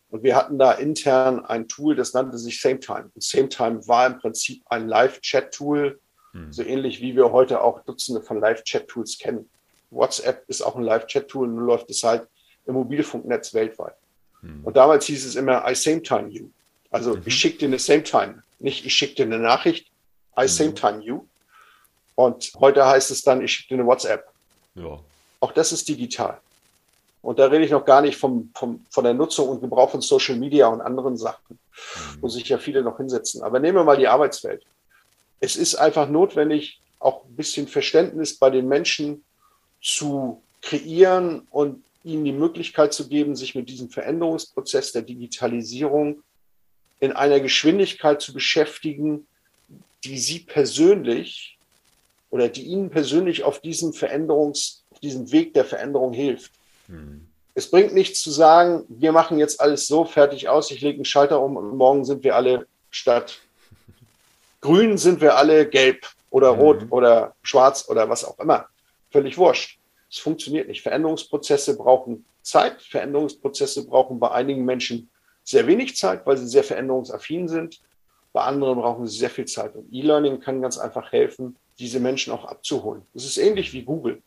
und wir hatten da intern ein Tool, das nannte sich SameTime. Und SameTime war im Prinzip ein Live-Chat-Tool, hm. so ähnlich wie wir heute auch Dutzende von Live-Chat-Tools kennen. WhatsApp ist auch ein Live-Chat-Tool, nur läuft es halt im Mobilfunknetz weltweit. Hm. Und damals hieß es immer, I SameTime you. Also mhm. ich schicke dir eine SameTime, nicht ich schicke dir eine Nachricht, I mhm. SameTime you. Und heute heißt es dann, ich schicke dir eine WhatsApp. Ja. Auch das ist digital. Und da rede ich noch gar nicht vom, vom, von der Nutzung und Gebrauch von Social Media und anderen Sachen, mhm. wo sich ja viele noch hinsetzen. Aber nehmen wir mal die Arbeitswelt. Es ist einfach notwendig, auch ein bisschen Verständnis bei den Menschen zu kreieren und ihnen die Möglichkeit zu geben, sich mit diesem Veränderungsprozess der Digitalisierung in einer Geschwindigkeit zu beschäftigen, die sie persönlich oder die ihnen persönlich auf diesem Veränderungs, auf diesem Weg der Veränderung hilft. Mhm. Es bringt nichts zu sagen, wir machen jetzt alles so fertig aus, ich lege einen Schalter um und morgen sind wir alle statt grün sind wir alle gelb oder rot mhm. oder schwarz oder was auch immer. Völlig wurscht. Es funktioniert nicht. Veränderungsprozesse brauchen Zeit. Veränderungsprozesse brauchen bei einigen Menschen sehr wenig Zeit, weil sie sehr veränderungsaffin sind. Bei anderen brauchen sie sehr viel Zeit. Und E-Learning kann ganz einfach helfen, diese Menschen auch abzuholen. Das ist ähnlich wie Google.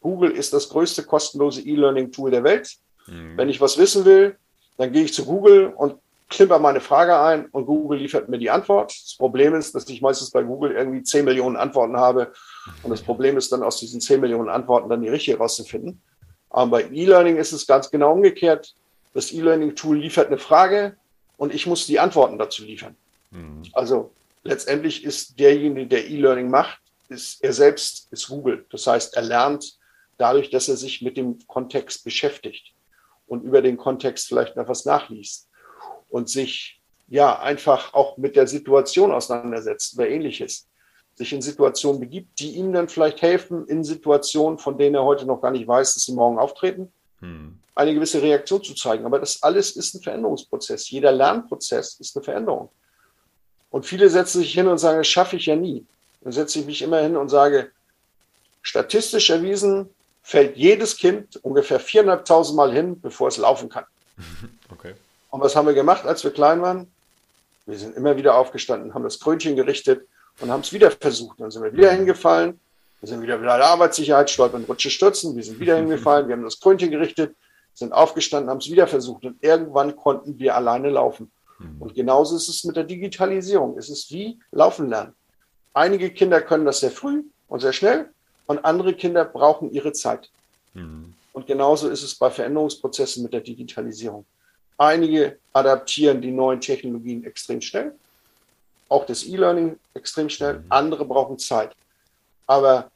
Google ist das größte kostenlose E-Learning-Tool der Welt. Mhm. Wenn ich was wissen will, dann gehe ich zu Google und klimper meine Frage ein und Google liefert mir die Antwort. Das Problem ist, dass ich meistens bei Google irgendwie 10 Millionen Antworten habe. Und das Problem ist dann aus diesen 10 Millionen Antworten dann die richtige rauszufinden. Aber bei E-Learning ist es ganz genau umgekehrt. Das E-Learning-Tool liefert eine Frage und ich muss die Antworten dazu liefern. Mhm. Also letztendlich ist derjenige, der E-Learning macht, ist er selbst ist Google. Das heißt, er lernt dadurch, dass er sich mit dem Kontext beschäftigt und über den Kontext vielleicht noch was nachliest und sich ja einfach auch mit der Situation auseinandersetzt oder ähnliches, sich in Situationen begibt, die ihm dann vielleicht helfen, in Situationen, von denen er heute noch gar nicht weiß, dass sie morgen auftreten, hm. eine gewisse Reaktion zu zeigen. Aber das alles ist ein Veränderungsprozess. Jeder Lernprozess ist eine Veränderung. Und viele setzen sich hin und sagen, das schaffe ich ja nie. Dann setze ich mich immer hin und sage, statistisch erwiesen fällt jedes Kind ungefähr 400.000 Mal hin, bevor es laufen kann. Okay. Und was haben wir gemacht, als wir klein waren? Wir sind immer wieder aufgestanden, haben das Krönchen gerichtet und haben es wieder versucht. Dann sind wir wieder hingefallen. Wir sind wieder wieder der Arbeitssicherheit, stolpern, rutsche, stürzen. Wir sind wieder hingefallen. Wir haben das Krönchen gerichtet, sind aufgestanden, haben es wieder versucht. Und irgendwann konnten wir alleine laufen. Mhm. Und genauso ist es mit der Digitalisierung. Es ist wie Laufen lernen. Einige Kinder können das sehr früh und sehr schnell und andere Kinder brauchen ihre Zeit. Mhm. Und genauso ist es bei Veränderungsprozessen mit der Digitalisierung. Einige adaptieren die neuen Technologien extrem schnell, auch das E-Learning extrem schnell. Mhm. Andere brauchen Zeit. Aber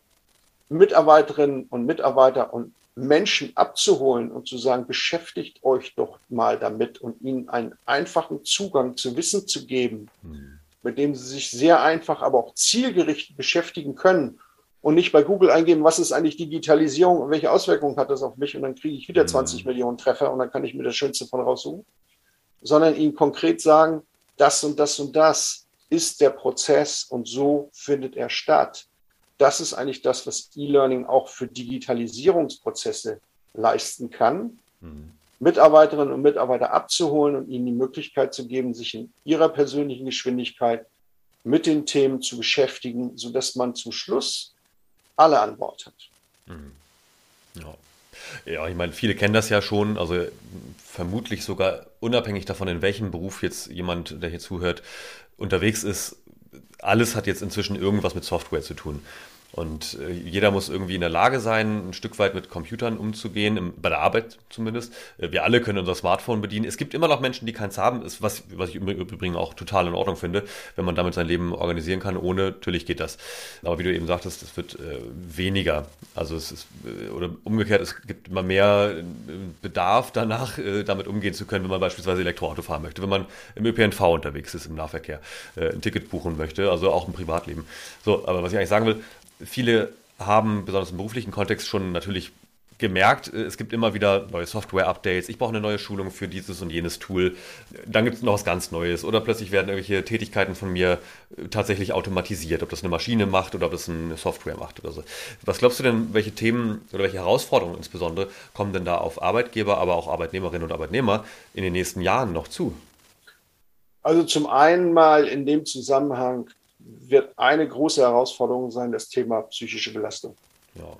Mitarbeiterinnen und Mitarbeiter und Menschen abzuholen und zu sagen, beschäftigt euch doch mal damit und ihnen einen einfachen Zugang zu Wissen zu geben, mhm. mit dem sie sich sehr einfach, aber auch zielgerichtet beschäftigen können und nicht bei Google eingeben, was ist eigentlich Digitalisierung und welche Auswirkungen hat das auf mich und dann kriege ich wieder 20 mhm. Millionen Treffer und dann kann ich mir das Schönste von raussuchen, sondern ihnen konkret sagen, das und das und das ist der Prozess und so findet er statt. Das ist eigentlich das, was E-Learning auch für Digitalisierungsprozesse leisten kann. Mhm. Mitarbeiterinnen und Mitarbeiter abzuholen und ihnen die Möglichkeit zu geben, sich in ihrer persönlichen Geschwindigkeit mit den Themen zu beschäftigen, sodass man zum Schluss alle an Bord hat. Mhm. Ja. Ja, ich meine, viele kennen das ja schon, also vermutlich sogar unabhängig davon, in welchem Beruf jetzt jemand, der hier zuhört, unterwegs ist. Alles hat jetzt inzwischen irgendwas mit Software zu tun. Und äh, jeder muss irgendwie in der Lage sein, ein Stück weit mit Computern umzugehen, im, bei der Arbeit zumindest. Äh, wir alle können unser Smartphone bedienen. Es gibt immer noch Menschen, die keins haben, ist, was, was ich im Übrigen auch total in Ordnung finde, wenn man damit sein Leben organisieren kann. Ohne, natürlich geht das. Aber wie du eben sagtest, es wird äh, weniger. Also es ist, äh, oder umgekehrt, es gibt immer mehr äh, Bedarf danach, äh, damit umgehen zu können, wenn man beispielsweise Elektroauto fahren möchte, wenn man im ÖPNV unterwegs ist, im Nahverkehr, ein Ticket buchen möchte, also auch im Privatleben. So, aber was ich eigentlich sagen will, viele haben, besonders im beruflichen Kontext, schon natürlich gemerkt, äh, es gibt immer wieder neue Software-Updates, ich brauche eine neue Schulung für dieses und jenes Tool, dann gibt es noch was ganz Neues oder plötzlich werden irgendwelche Tätigkeiten von mir äh, tatsächlich automatisiert, ob das eine Maschine macht oder ob das eine Software macht oder so. Was glaubst du denn, welche Themen oder welche Herausforderungen insbesondere kommen denn da auf Arbeitgeber, aber auch Arbeitnehmerinnen und Arbeitnehmer in den nächsten Jahren noch zu? Also zum einen mal in dem Zusammenhang wird eine große Herausforderung sein, das Thema psychische Belastung. Ja.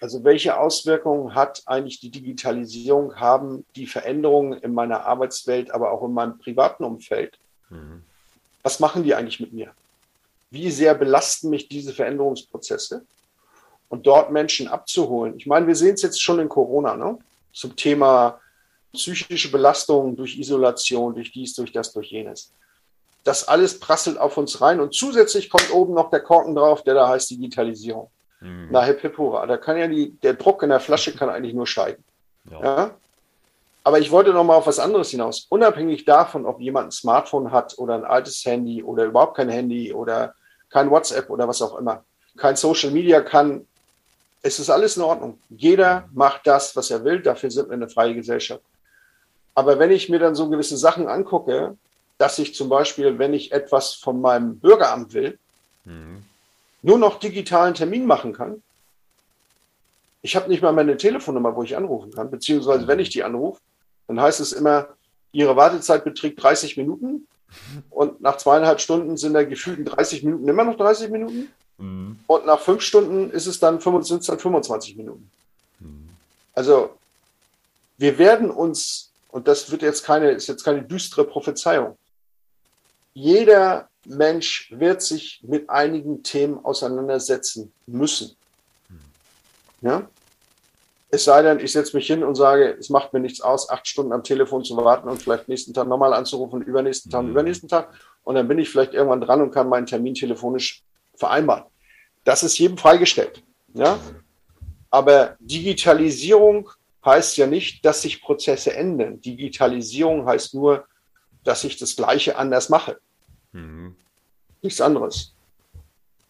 Also welche Auswirkungen hat eigentlich die Digitalisierung, haben die Veränderungen in meiner Arbeitswelt, aber auch in meinem privaten Umfeld? Mhm. Was machen die eigentlich mit mir? Wie sehr belasten mich diese Veränderungsprozesse? und dort Menschen abzuholen. Ich meine, wir sehen es jetzt schon in Corona, ne? Zum Thema psychische Belastung durch Isolation, durch dies, durch das, durch jenes. Das alles prasselt auf uns rein und zusätzlich kommt oben noch der Korken drauf, der da heißt Digitalisierung. Mhm. Na, hip, hip, hurra. Da kann ja die, der Druck in der Flasche kann eigentlich nur steigen. Ja. ja? Aber ich wollte noch mal auf was anderes hinaus. Unabhängig davon, ob jemand ein Smartphone hat oder ein altes Handy oder überhaupt kein Handy oder kein WhatsApp oder was auch immer, kein Social Media kann, es ist alles in Ordnung. Jeder macht das, was er will. Dafür sind wir eine freie Gesellschaft. Aber wenn ich mir dann so gewisse Sachen angucke, dass ich zum Beispiel, wenn ich etwas von meinem Bürgeramt will, mhm. nur noch digitalen Termin machen kann, ich habe nicht mal meine Telefonnummer, wo ich anrufen kann, beziehungsweise wenn ich die anrufe, dann heißt es immer, Ihre Wartezeit beträgt 30 Minuten und nach zweieinhalb Stunden sind da gefühlten 30 Minuten immer noch 30 Minuten mhm. und nach fünf Stunden ist es dann 25, dann 25 Minuten. Mhm. Also wir werden uns, und das wird jetzt keine, ist jetzt keine düstere Prophezeiung, jeder Mensch wird sich mit einigen Themen auseinandersetzen müssen. Ja? Es sei denn, ich setze mich hin und sage, es macht mir nichts aus, acht Stunden am Telefon zu warten und vielleicht nächsten Tag nochmal anzurufen, übernächsten Tag, mhm. übernächsten Tag. Und dann bin ich vielleicht irgendwann dran und kann meinen Termin telefonisch vereinbaren. Das ist jedem freigestellt. Ja? Aber Digitalisierung heißt ja nicht, dass sich Prozesse ändern. Digitalisierung heißt nur, dass ich das Gleiche anders mache. Mhm. Nichts anderes.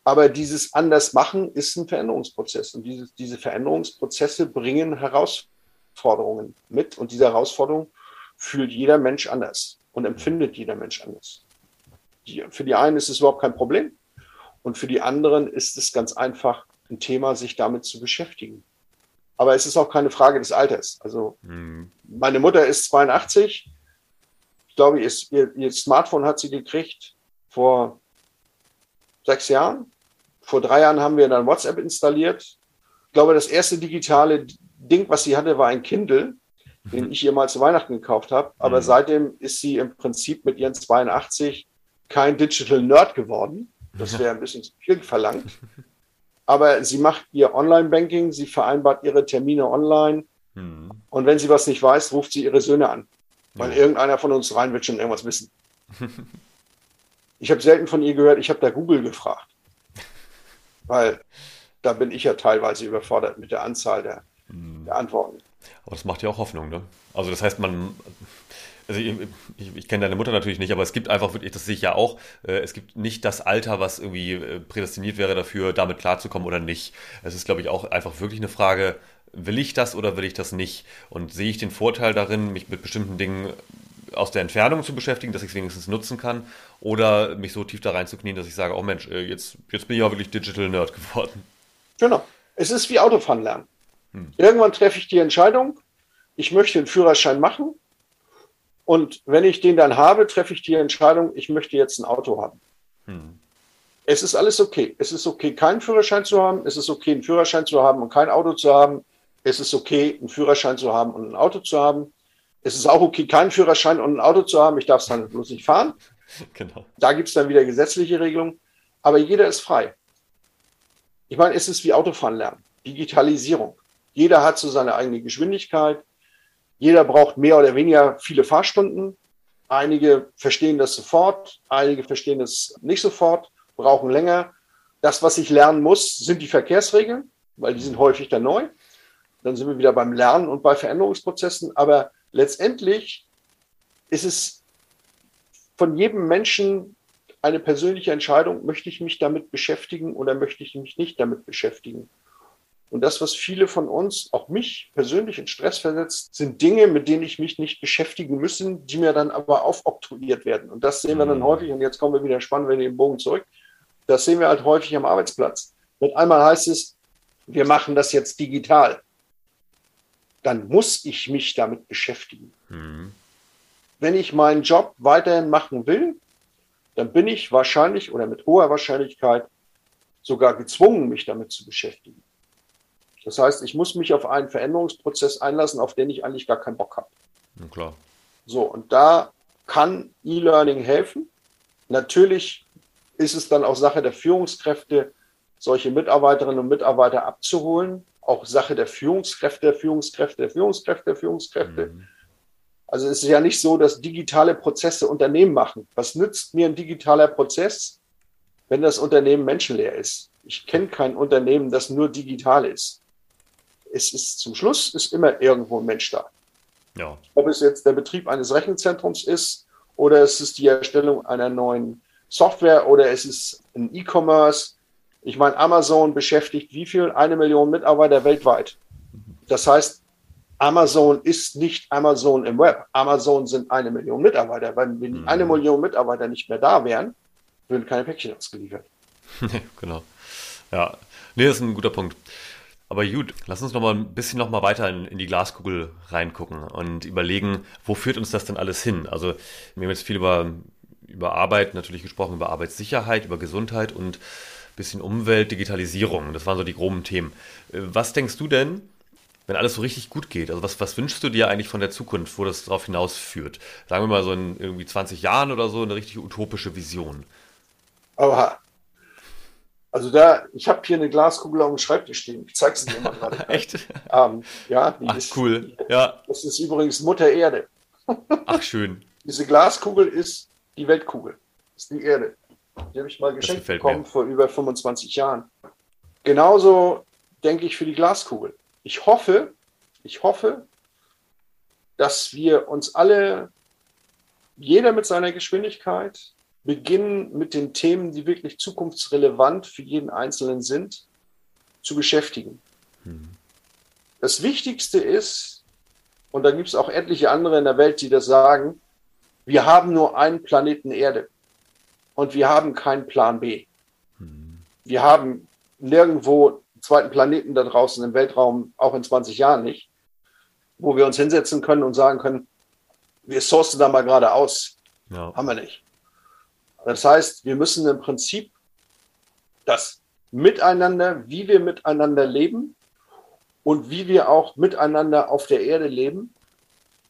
Aber dieses Andersmachen ist ein Veränderungsprozess. Und diese, diese Veränderungsprozesse bringen Herausforderungen mit. Und diese Herausforderung fühlt jeder Mensch anders und empfindet jeder Mensch anders. Die, für die einen ist es überhaupt kein Problem. Und für die anderen ist es ganz einfach ein Thema, sich damit zu beschäftigen. Aber es ist auch keine Frage des Alters. Also mhm. meine Mutter ist 82. Ich glaube, ihr, ihr Smartphone hat sie gekriegt vor sechs Jahren vor drei Jahren haben wir dann WhatsApp installiert. Ich glaube, das erste digitale Ding, was sie hatte, war ein Kindle, den ich ihr mal zu Weihnachten gekauft habe. Aber mhm. seitdem ist sie im Prinzip mit ihren 82 kein Digital Nerd geworden. Das wäre ein bisschen zu viel verlangt. Aber sie macht ihr Online-Banking, sie vereinbart ihre Termine online. Mhm. Und wenn sie was nicht weiß, ruft sie ihre Söhne an. Weil ja. irgendeiner von uns rein wird schon irgendwas wissen. Ich habe selten von ihr gehört, ich habe da Google gefragt weil da bin ich ja teilweise überfordert mit der Anzahl der, mhm. der Antworten. Aber das macht ja auch Hoffnung, ne? Also das heißt, man, also ich, ich, ich kenne deine Mutter natürlich nicht, aber es gibt einfach wirklich, das sehe ich ja auch, äh, es gibt nicht das Alter, was irgendwie äh, prädestiniert wäre dafür, damit klarzukommen oder nicht. Es ist, glaube ich, auch einfach wirklich eine Frage, will ich das oder will ich das nicht? Und sehe ich den Vorteil darin, mich mit bestimmten Dingen aus der Entfernung zu beschäftigen, dass ich es wenigstens nutzen kann, oder mich so tief da reinzuknien, dass ich sage, oh Mensch, äh, jetzt, jetzt bin ich auch wirklich Digital Nerd geworden. Genau. Es ist wie Autofahren lernen. Hm. Irgendwann treffe ich die Entscheidung, ich möchte einen Führerschein machen. Und wenn ich den dann habe, treffe ich die Entscheidung, ich möchte jetzt ein Auto haben. Hm. Es ist alles okay. Es ist okay, keinen Führerschein zu haben. Es ist okay, einen Führerschein zu haben und kein Auto zu haben. Es ist okay, einen Führerschein zu haben und ein Auto zu haben. Es ist auch okay, keinen Führerschein und ein Auto zu haben. Ich darf es dann bloß nicht fahren. Genau. Da gibt es dann wieder gesetzliche Regelungen. Aber jeder ist frei. Ich meine, es ist wie Autofahren lernen. Digitalisierung. Jeder hat so seine eigene Geschwindigkeit. Jeder braucht mehr oder weniger viele Fahrstunden. Einige verstehen das sofort, einige verstehen das nicht sofort, brauchen länger. Das, was ich lernen muss, sind die Verkehrsregeln, weil die sind häufig dann neu. Dann sind wir wieder beim Lernen und bei Veränderungsprozessen. Aber letztendlich ist es von jedem Menschen eine persönliche Entscheidung, möchte ich mich damit beschäftigen oder möchte ich mich nicht damit beschäftigen. Und das, was viele von uns, auch mich persönlich in Stress versetzt, sind Dinge, mit denen ich mich nicht beschäftigen müssen, die mir dann aber aufoktroyiert werden. Und das sehen wir dann mhm. häufig, und jetzt kommen wir wieder spannend, wenn wir den Bogen zurück, das sehen wir halt häufig am Arbeitsplatz. Mit einmal heißt es, wir machen das jetzt digital dann muss ich mich damit beschäftigen. Mhm. Wenn ich meinen Job weiterhin machen will, dann bin ich wahrscheinlich oder mit hoher Wahrscheinlichkeit sogar gezwungen, mich damit zu beschäftigen. Das heißt, ich muss mich auf einen Veränderungsprozess einlassen, auf den ich eigentlich gar keinen Bock habe. Ja, klar. So, und da kann E-Learning helfen. Natürlich ist es dann auch Sache der Führungskräfte, solche Mitarbeiterinnen und Mitarbeiter abzuholen. Auch Sache der Führungskräfte, der Führungskräfte, der Führungskräfte, der Führungskräfte. Mhm. Also es ist ja nicht so, dass digitale Prozesse Unternehmen machen. Was nützt mir ein digitaler Prozess, wenn das Unternehmen menschenleer ist? Ich kenne kein Unternehmen, das nur digital ist. Es ist zum Schluss ist immer irgendwo ein Mensch da. Ja. Ob es jetzt der Betrieb eines Rechenzentrums ist oder es ist die Erstellung einer neuen Software oder es ist ein E-Commerce. Ich meine, Amazon beschäftigt wie viel? Eine Million Mitarbeiter weltweit. Das heißt, Amazon ist nicht Amazon im Web. Amazon sind eine Million Mitarbeiter. Wenn, wenn mhm. eine Million Mitarbeiter nicht mehr da wären, würden keine Päckchen ausgeliefert. genau. Ja, nee, das ist ein guter Punkt. Aber gut, lass uns noch mal ein bisschen noch mal weiter in, in, die Glaskugel reingucken und überlegen, wo führt uns das denn alles hin? Also wir haben jetzt viel über, über Arbeit natürlich gesprochen, über Arbeitssicherheit, über Gesundheit und bisschen Umwelt, Digitalisierung. Das waren so die groben Themen. Äh, was denkst du denn, wenn alles so richtig gut geht? Also was, was wünschst du dir eigentlich von der Zukunft, wo das darauf hinausführt? Sagen wir mal so in irgendwie 20 Jahren oder so, eine richtig utopische Vision. Aber also da, ich habe hier eine Glaskugel auf dem Schreibtisch stehen. Ich zeige sie dir mal gerade. Echt? Ähm, ja, die Ach, ist cool. Ja. Das ist übrigens Mutter Erde. Ach schön. Diese Glaskugel ist die Weltkugel. Ist die Erde. Die habe ich mal geschenkt bekommen mir. vor über 25 Jahren. Genauso denke ich für die Glaskugel ich hoffe, ich hoffe, dass wir uns alle, jeder mit seiner Geschwindigkeit, beginnen mit den Themen, die wirklich zukunftsrelevant für jeden Einzelnen sind, zu beschäftigen. Mhm. Das Wichtigste ist, und da gibt es auch etliche andere in der Welt, die das sagen, wir haben nur einen Planeten Erde und wir haben keinen Plan B. Mhm. Wir haben nirgendwo zweiten Planeten da draußen im Weltraum, auch in 20 Jahren nicht, wo wir uns hinsetzen können und sagen können, wir sourcen da mal gerade aus. Ja. Haben wir nicht. Das heißt, wir müssen im Prinzip das Miteinander, wie wir miteinander leben und wie wir auch miteinander auf der Erde leben,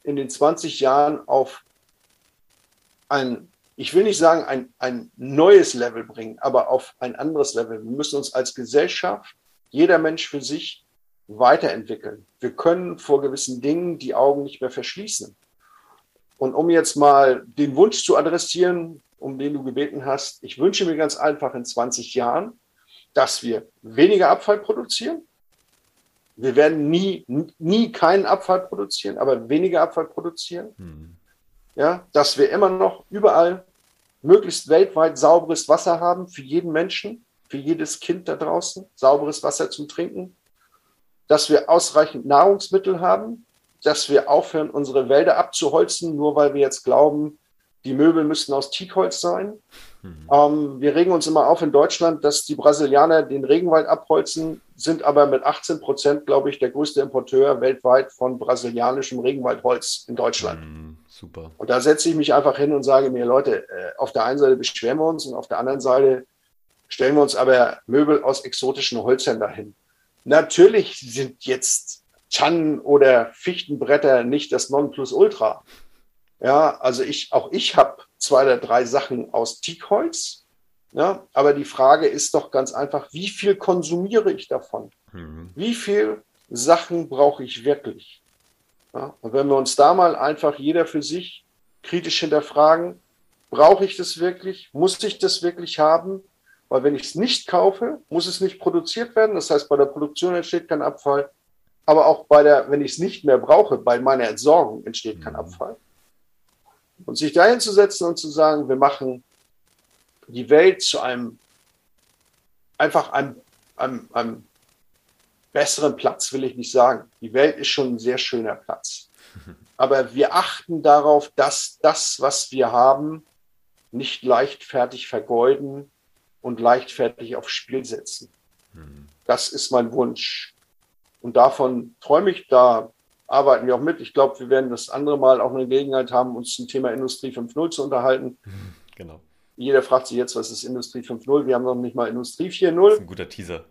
in den 20 Jahren auf ein ich will nicht sagen, ein, ein neues Level bringen, aber auf ein anderes Level. Wir müssen uns als Gesellschaft jeder Mensch für sich weiterentwickeln. Wir können vor gewissen Dingen die Augen nicht mehr verschließen. Und um jetzt mal den Wunsch zu adressieren, um den du gebeten hast, ich wünsche mir ganz einfach in 20 Jahren, dass wir weniger Abfall produzieren. Wir werden nie, nie keinen Abfall produzieren, aber weniger Abfall produzieren. Mhm. Ja, dass wir immer noch überall möglichst weltweit sauberes Wasser haben für jeden Menschen für jedes Kind da draußen, sauberes Wasser zum Trinken, dass wir ausreichend Nahrungsmittel haben, dass wir aufhören, unsere Wälder abzuholzen, nur weil wir jetzt glauben, die Möbel müssten aus Teakholz sein. Mhm. Ähm, wir regen uns immer auf in Deutschland, dass die Brasilianer den Regenwald abholzen, sind aber mit 18 Prozent, glaube ich, der größte Importeur weltweit von brasilianischem Regenwaldholz in Deutschland. Mhm, super. Und da setze ich mich einfach hin und sage mir, Leute, äh, auf der einen Seite beschweren wir uns und auf der anderen Seite Stellen wir uns aber Möbel aus exotischen Holzern dahin. Natürlich sind jetzt Tannen- oder Fichtenbretter nicht das Nonplusultra. Ja, also ich, auch ich habe zwei oder drei Sachen aus Teakholz. Ja, aber die Frage ist doch ganz einfach, wie viel konsumiere ich davon? Mhm. Wie viel Sachen brauche ich wirklich? Ja, und wenn wir uns da mal einfach jeder für sich kritisch hinterfragen, brauche ich das wirklich? Muss ich das wirklich haben? Weil wenn ich es nicht kaufe, muss es nicht produziert werden. Das heißt, bei der Produktion entsteht kein Abfall. Aber auch bei der, wenn ich es nicht mehr brauche, bei meiner Entsorgung entsteht kein mhm. Abfall. Und sich dahin zu setzen und zu sagen, wir machen die Welt zu einem, einfach einem, einem, einem besseren Platz, will ich nicht sagen. Die Welt ist schon ein sehr schöner Platz. Aber wir achten darauf, dass das, was wir haben, nicht leichtfertig vergeuden, und leichtfertig aufs Spiel setzen. Mhm. Das ist mein Wunsch. Und davon träume ich, da arbeiten wir auch mit. Ich glaube, wir werden das andere Mal auch eine Gelegenheit haben, uns zum Thema Industrie 5.0 zu unterhalten. Genau. Jeder fragt sich jetzt, was ist Industrie 5.0? Wir haben noch nicht mal Industrie 4.0. Das ist ein guter Teaser.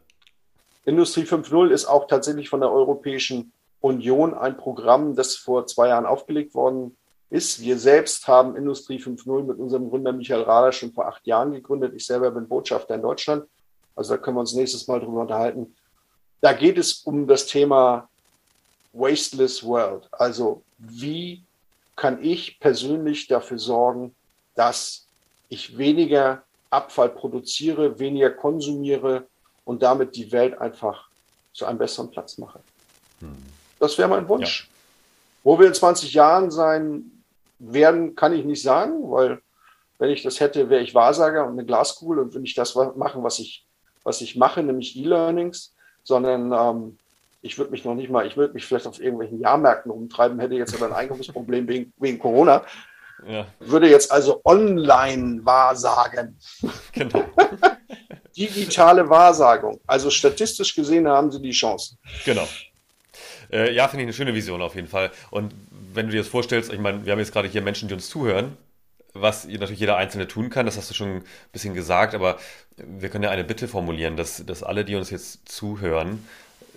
Industrie 5.0 ist auch tatsächlich von der Europäischen Union ein Programm, das vor zwei Jahren aufgelegt worden ist. Wir selbst haben Industrie 5.0 mit unserem Gründer Michael Rader schon vor acht Jahren gegründet. Ich selber bin Botschafter in Deutschland Also da können wir uns nächstes Mal drüber unterhalten. Da geht es um das Thema Wasteless World. Also wie kann ich persönlich dafür sorgen, dass ich weniger Abfall produziere, weniger konsumiere und damit die Welt einfach zu einem besseren Platz mache. Hm. Das wäre mein Wunsch. Ja. Wo wir in 20 Jahren sein werden, kann ich nicht sagen, weil wenn ich das hätte, wäre ich Wahrsager und eine Glaskugel und würde ich das machen, was ich, was ich mache, nämlich E-Learnings, sondern ähm, ich würde mich noch nicht mal, ich würde mich vielleicht auf irgendwelchen Jahrmärkten rumtreiben, hätte jetzt aber ein Einkommensproblem wegen, wegen Corona. Ja. Würde jetzt also online wahrsagen. Genau. Digitale Wahrsagung. Also statistisch gesehen haben sie die Chance. Genau. Äh, ja, finde ich eine schöne Vision auf jeden Fall. Und wenn du dir das vorstellst, ich meine, wir haben jetzt gerade hier Menschen, die uns zuhören, was natürlich jeder Einzelne tun kann, das hast du schon ein bisschen gesagt, aber wir können ja eine Bitte formulieren, dass, dass alle, die uns jetzt zuhören,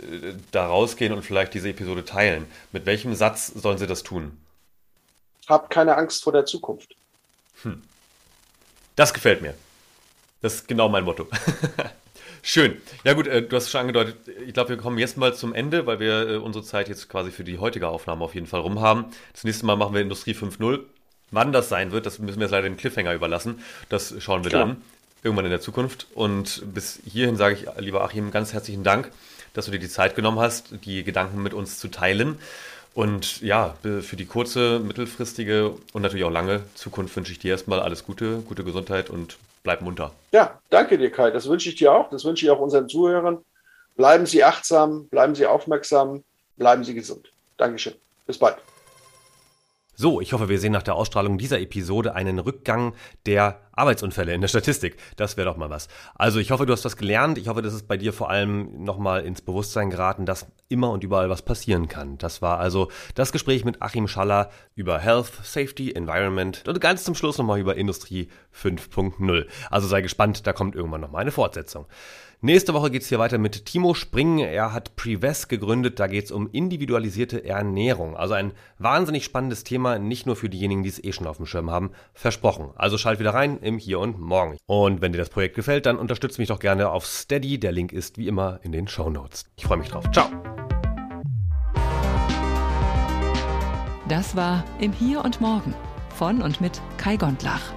äh, da rausgehen und vielleicht diese Episode teilen. Mit welchem Satz sollen sie das tun? Habt keine Angst vor der Zukunft. Hm. Das gefällt mir. Das ist genau mein Motto. Schön. Ja gut, äh, du hast es schon angedeutet. Ich glaube, wir kommen jetzt mal zum Ende, weil wir äh, unsere Zeit jetzt quasi für die heutige Aufnahme auf jeden Fall rum haben. Das nächste Mal machen wir Industrie 5.0. Wann das sein wird, das müssen wir jetzt leider den Cliffhanger überlassen. Das schauen wir Klar. dann irgendwann in der Zukunft. Und bis hierhin sage ich, lieber Achim, ganz herzlichen Dank, dass du dir die Zeit genommen hast, die Gedanken mit uns zu teilen. Und ja, für die kurze, mittelfristige und natürlich auch lange Zukunft wünsche ich dir erstmal alles Gute, gute Gesundheit und bleib munter. Ja, danke dir, Kai. Das wünsche ich dir auch. Das wünsche ich auch unseren Zuhörern. Bleiben Sie achtsam, bleiben Sie aufmerksam, bleiben Sie gesund. Dankeschön. Bis bald. So, ich hoffe, wir sehen nach der Ausstrahlung dieser Episode einen Rückgang der Arbeitsunfälle in der Statistik. Das wäre doch mal was. Also ich hoffe, du hast was gelernt. Ich hoffe, das ist bei dir vor allem nochmal ins Bewusstsein geraten, dass immer und überall was passieren kann. Das war also das Gespräch mit Achim Schaller über Health, Safety, Environment und ganz zum Schluss nochmal über Industrie 5.0. Also sei gespannt, da kommt irgendwann nochmal eine Fortsetzung. Nächste Woche geht es hier weiter mit Timo Spring. Er hat Prevest gegründet. Da geht es um individualisierte Ernährung. Also ein wahnsinnig spannendes Thema, nicht nur für diejenigen, die es eh schon auf dem Schirm haben. Versprochen. Also schalt wieder rein im Hier und Morgen. Und wenn dir das Projekt gefällt, dann unterstütze mich doch gerne auf Steady. Der Link ist wie immer in den Show Notes. Ich freue mich drauf. Ciao. Das war im Hier und Morgen von und mit Kai Gondlach.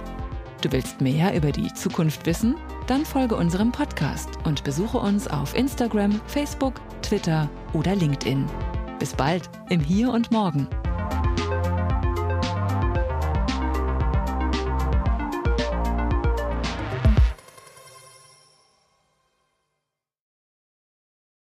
Du willst mehr über die Zukunft wissen? Dann folge unserem Podcast und besuche uns auf Instagram, Facebook, Twitter oder LinkedIn. Bis bald im Hier und Morgen.